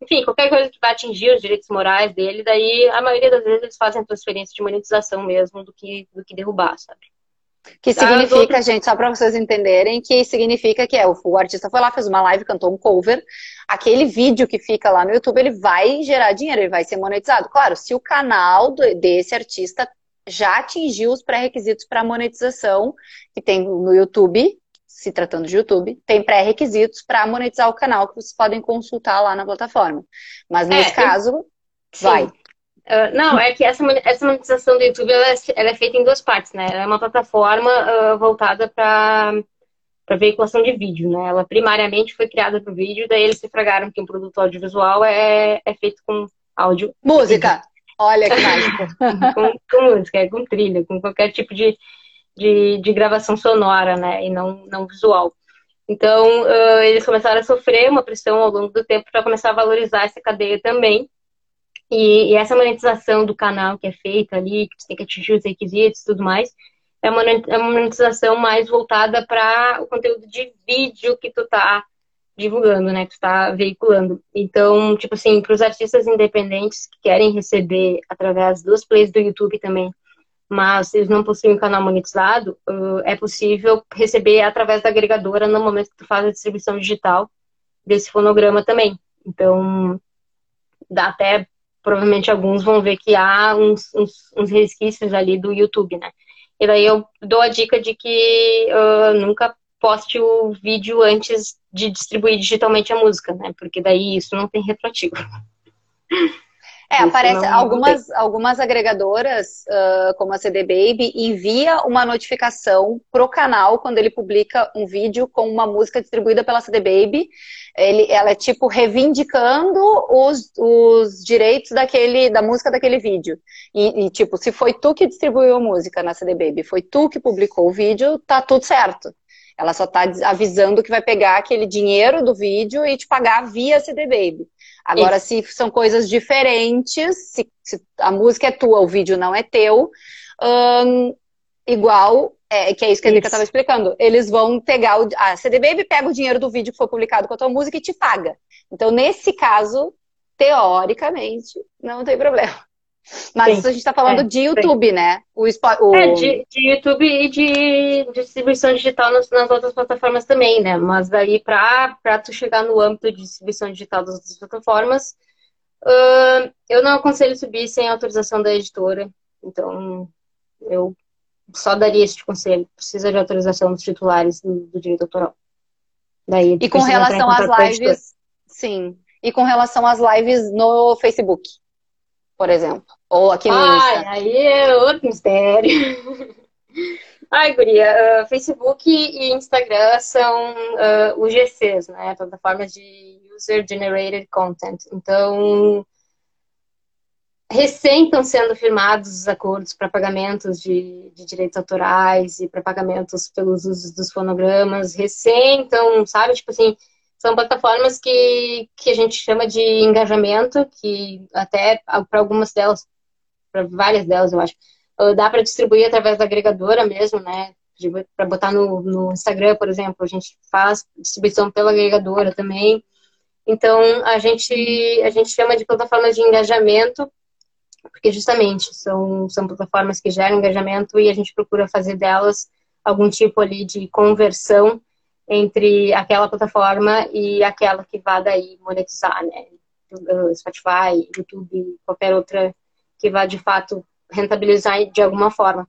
Speaker 2: Enfim, qualquer coisa que vai atingir os direitos morais dele, daí a maioria das vezes eles fazem transferência de monetização mesmo do que, do que derrubar, sabe?
Speaker 1: Que significa, gente, só para vocês entenderem, que significa que é, o, artista foi lá, fez uma live, cantou um cover, aquele vídeo que fica lá no YouTube, ele vai gerar dinheiro, ele vai ser monetizado. Claro, se o canal desse artista já atingiu os pré-requisitos para monetização que tem no YouTube, se tratando de YouTube, tem pré-requisitos para monetizar o canal que vocês podem consultar lá na plataforma. Mas nesse é, caso, vai.
Speaker 2: Uh, não, é que essa, essa monetização do YouTube ela é, ela é, feita em duas partes, né? Ela é uma plataforma uh, voltada para para veiculação de vídeo, né? Ela primariamente foi criada para o vídeo, daí eles se fragaram que um produto audiovisual é, é feito com áudio.
Speaker 1: Música! Olha que mágico!
Speaker 2: com, com, música, com trilha, com qualquer tipo de, de, de gravação sonora, né? E não, não visual. Então, uh, eles começaram a sofrer uma pressão ao longo do tempo para começar a valorizar essa cadeia também. E, e, essa monetização do canal que é feita ali, que você tem que atingir os requisitos e tudo mais, é uma, é monetização mais voltada para o conteúdo de vídeo que tu tá divulgando, né, que tu tá veiculando. Então, tipo assim, para os artistas independentes que querem receber através dos plays do YouTube também, mas eles não possuem um canal monetizado, é possível receber através da agregadora no momento que tu faz a distribuição digital desse fonograma também. Então, dá até provavelmente alguns vão ver que há uns, uns, uns, resquícios ali do YouTube, né? E daí eu dou a dica de que uh, nunca poste o vídeo antes de distribuir digitalmente a música, né? Porque daí isso não tem retroativo.
Speaker 1: É, aparece não, algumas, não algumas agregadoras, uh, como a CD Baby, envia uma notificação pro canal quando ele publica um vídeo com uma música distribuída pela CD Baby. Ele, ela é tipo reivindicando os, os direitos daquele, da música daquele vídeo. E, e, tipo, se foi tu que distribuiu a música na CD Baby, foi tu que publicou o vídeo, tá tudo certo. Ela só tá avisando que vai pegar aquele dinheiro do vídeo e te pagar via CD Baby. Agora, Isso. se são coisas diferentes, se, se, a música é tua, o vídeo não é teu, igual, é, que é isso que a Erika estava explicando, eles vão pegar, o, a CD Baby pega o dinheiro do vídeo que foi publicado com a tua música e te paga. Então, nesse caso, teoricamente, não tem problema. Mas sim, a gente está falando é, de YouTube, sim. né?
Speaker 2: O, o... É, de, de, YouTube e de distribuição digital nas, nas, outras plataformas também, né? Mas daí para tu chegar no âmbito de distribuição digital das outras plataformas, uh, eu não aconselho subir sem autorização da editora. Então, eu só daria esse conselho. Precisa de autorização dos titulares do, do direito autoral.
Speaker 1: Daí, e com relação às lives, sim. E com relação às lives no Facebook, por exemplo. Ou aqui no
Speaker 2: Ai, Insta? aí é outro mistério. Ai, guria, uh, Facebook e Instagram são uh, UGCs, né? Plataformas de User Generated Content. Então, recém estão sendo firmados os acordos para pagamentos de, de, direitos autorais e para pagamentos pelos usos dos fonogramas. Recém, então, sabe, tipo assim, são plataformas que, que a gente chama de engajamento, que até para algumas delas para várias delas, eu acho. Uh, dá para distribuir através da agregadora mesmo, né? Para botar no, no Instagram, por exemplo, a gente faz distribuição pela agregadora também. Então, a gente, a gente chama de plataformas de engajamento, porque justamente são, são plataformas que geram engajamento e a gente procura fazer delas algum tipo ali de conversão entre aquela plataforma e aquela que vá daí monetizar, né? Spotify, YouTube, qualquer outra que vá de fato rentabilizar de alguma forma.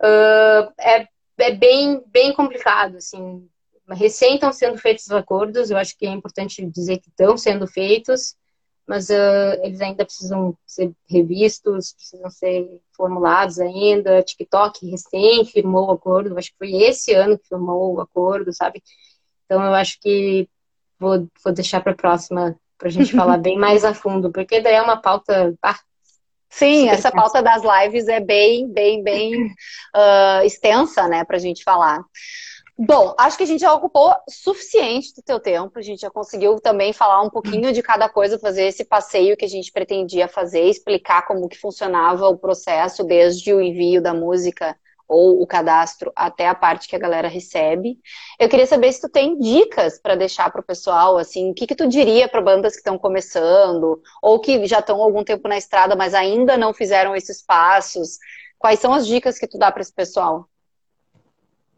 Speaker 2: Uh, é, é bem, bem complicado, assim. Recém estão sendo feitos os acordos, eu acho que é importante dizer que estão sendo feitos, mas uh, eles ainda precisam ser revistos, precisam ser formulados ainda. TikTok recém firmou o acordo, acho que foi esse ano que firmou o acordo, sabe? Então eu acho que vou, vou deixar para a próxima para a gente falar bem mais a fundo, porque daí é uma pauta ah,
Speaker 1: Sim, essa pauta das lives é bem, bem, bem uh, extensa, né, para a gente falar. Bom, acho que a gente já ocupou suficiente do teu tempo. A gente já conseguiu também falar um pouquinho de cada coisa, fazer esse passeio que a gente pretendia fazer, explicar como que funcionava o processo desde o envio da música ou o cadastro até a parte que a galera recebe. Eu queria saber se tu tem dicas para deixar para o pessoal, assim, o que que tu diria para bandas que estão começando ou que já estão algum tempo na estrada, mas ainda não fizeram esses passos? Quais são as dicas que tu dá para esse pessoal?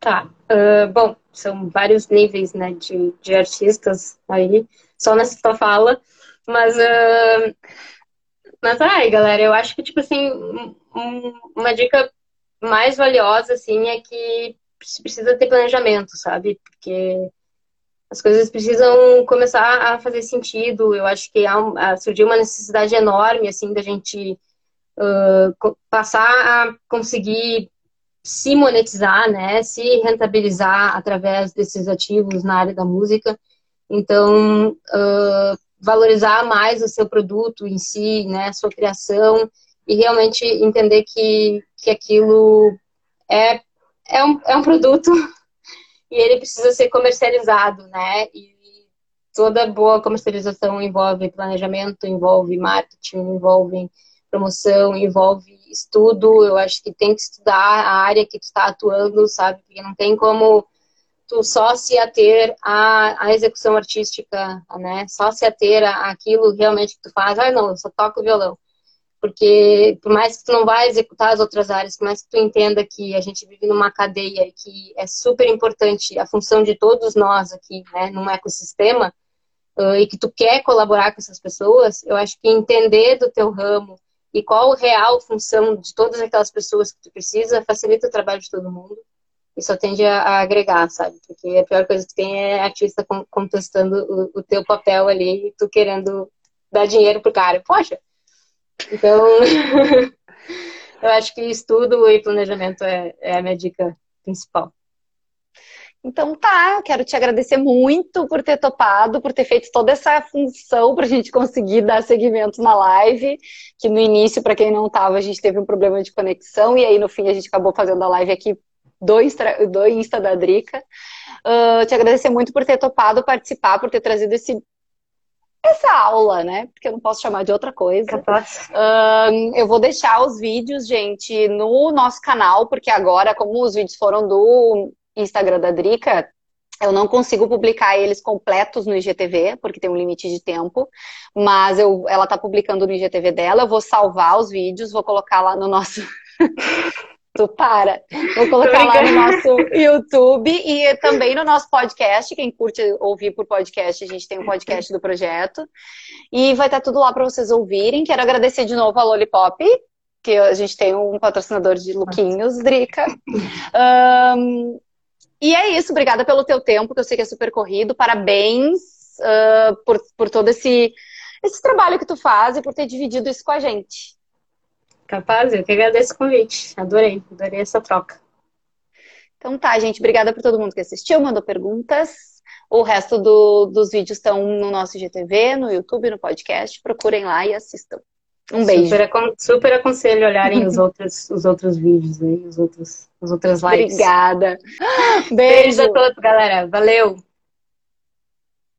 Speaker 2: Tá. Uh, bom, são vários níveis, né, de, de artistas aí, só nessa tua fala. Mas, uh, mas ai, galera, eu acho que, tipo assim, um, uma dica mais valiosa, assim, é que precisa ter planejamento, sabe? Porque as coisas precisam começar a fazer sentido. Eu acho que há, surgiu uma necessidade enorme, assim, da gente uh, passar a conseguir se monetizar, né, se rentabilizar através desses ativos na área da música. Então, uh, valorizar mais o seu produto em si, né, sua criação e realmente entender que, que aquilo é, é, um, é um produto e ele precisa ser comercializado, né, e toda boa comercialização envolve planejamento, envolve marketing, envolve promoção, envolve estudo, eu acho que tem que estudar a área que tu está atuando, sabe? Porque não tem como tu só se ater à, à execução artística, né? Só se ater àquilo realmente que tu faz. Ah, não, eu só toco violão. Porque por mais que tu não vá executar as outras áreas, por mais que tu entenda que a gente vive numa cadeia e que é super importante a função de todos nós aqui, né, num ecossistema, e que tu quer colaborar com essas pessoas, eu acho que entender do teu ramo, e qual a real função de todas aquelas pessoas que tu precisa, facilita o trabalho de todo mundo e só tende a, agregar, sabe? Porque a pior coisa que tem é artista contestando o, o teu papel ali e tu querendo dar dinheiro pro cara. Poxa! Então, eu acho que estudo e planejamento é, é a minha dica principal.
Speaker 1: Então tá, eu quero te agradecer muito por ter topado, por ter feito toda essa função para a gente conseguir dar seguimento na live, que no início, para quem não estava, a gente teve um problema de conexão, e aí no fim a gente acabou fazendo a live aqui do Insta, do Insta da Drica. Uh, te agradecer muito por ter topado participar, por ter trazido esse, essa aula, né? Porque eu não posso chamar de outra coisa. Uh, eu vou deixar os vídeos, gente, no nosso canal, porque agora, como os vídeos foram do Instagram da Drica, eu não consigo publicar eles completos no IGTV, porque tem um limite de tempo, mas eu, ela tá publicando no IGTV dela, eu vou salvar os vídeos, vou colocar lá no nosso. tu para! Vou colocar lá no nosso YouTube e também no nosso podcast. Quem curte ouvir por podcast, a gente tem um podcast do projeto. E vai estar tudo lá para vocês ouvirem. Quero agradecer de novo a Lollipop, que a gente tem um patrocinador de Luquinhos, Drica. Um, e é isso, obrigada pelo teu tempo, que eu sei que é super corrido. Parabéns uh, por, por todo esse, esse trabalho que tu faz e por ter dividido isso com a gente.
Speaker 2: Capaz, eu que agradeço o convite. Adorei, adorei essa troca.
Speaker 1: Então tá, gente, obrigada por todo mundo que assistiu, mandou perguntas. O resto do, dos vídeos estão no nosso IGTV, no YouTube, no podcast. Procurem lá e assistam. Um beijo.
Speaker 2: Super, super aconselho olharem os outros, os outros vídeos aí, os outros, as outras lives.
Speaker 1: Obrigada.
Speaker 2: Beijo. beijo a todos, galera. Valeu.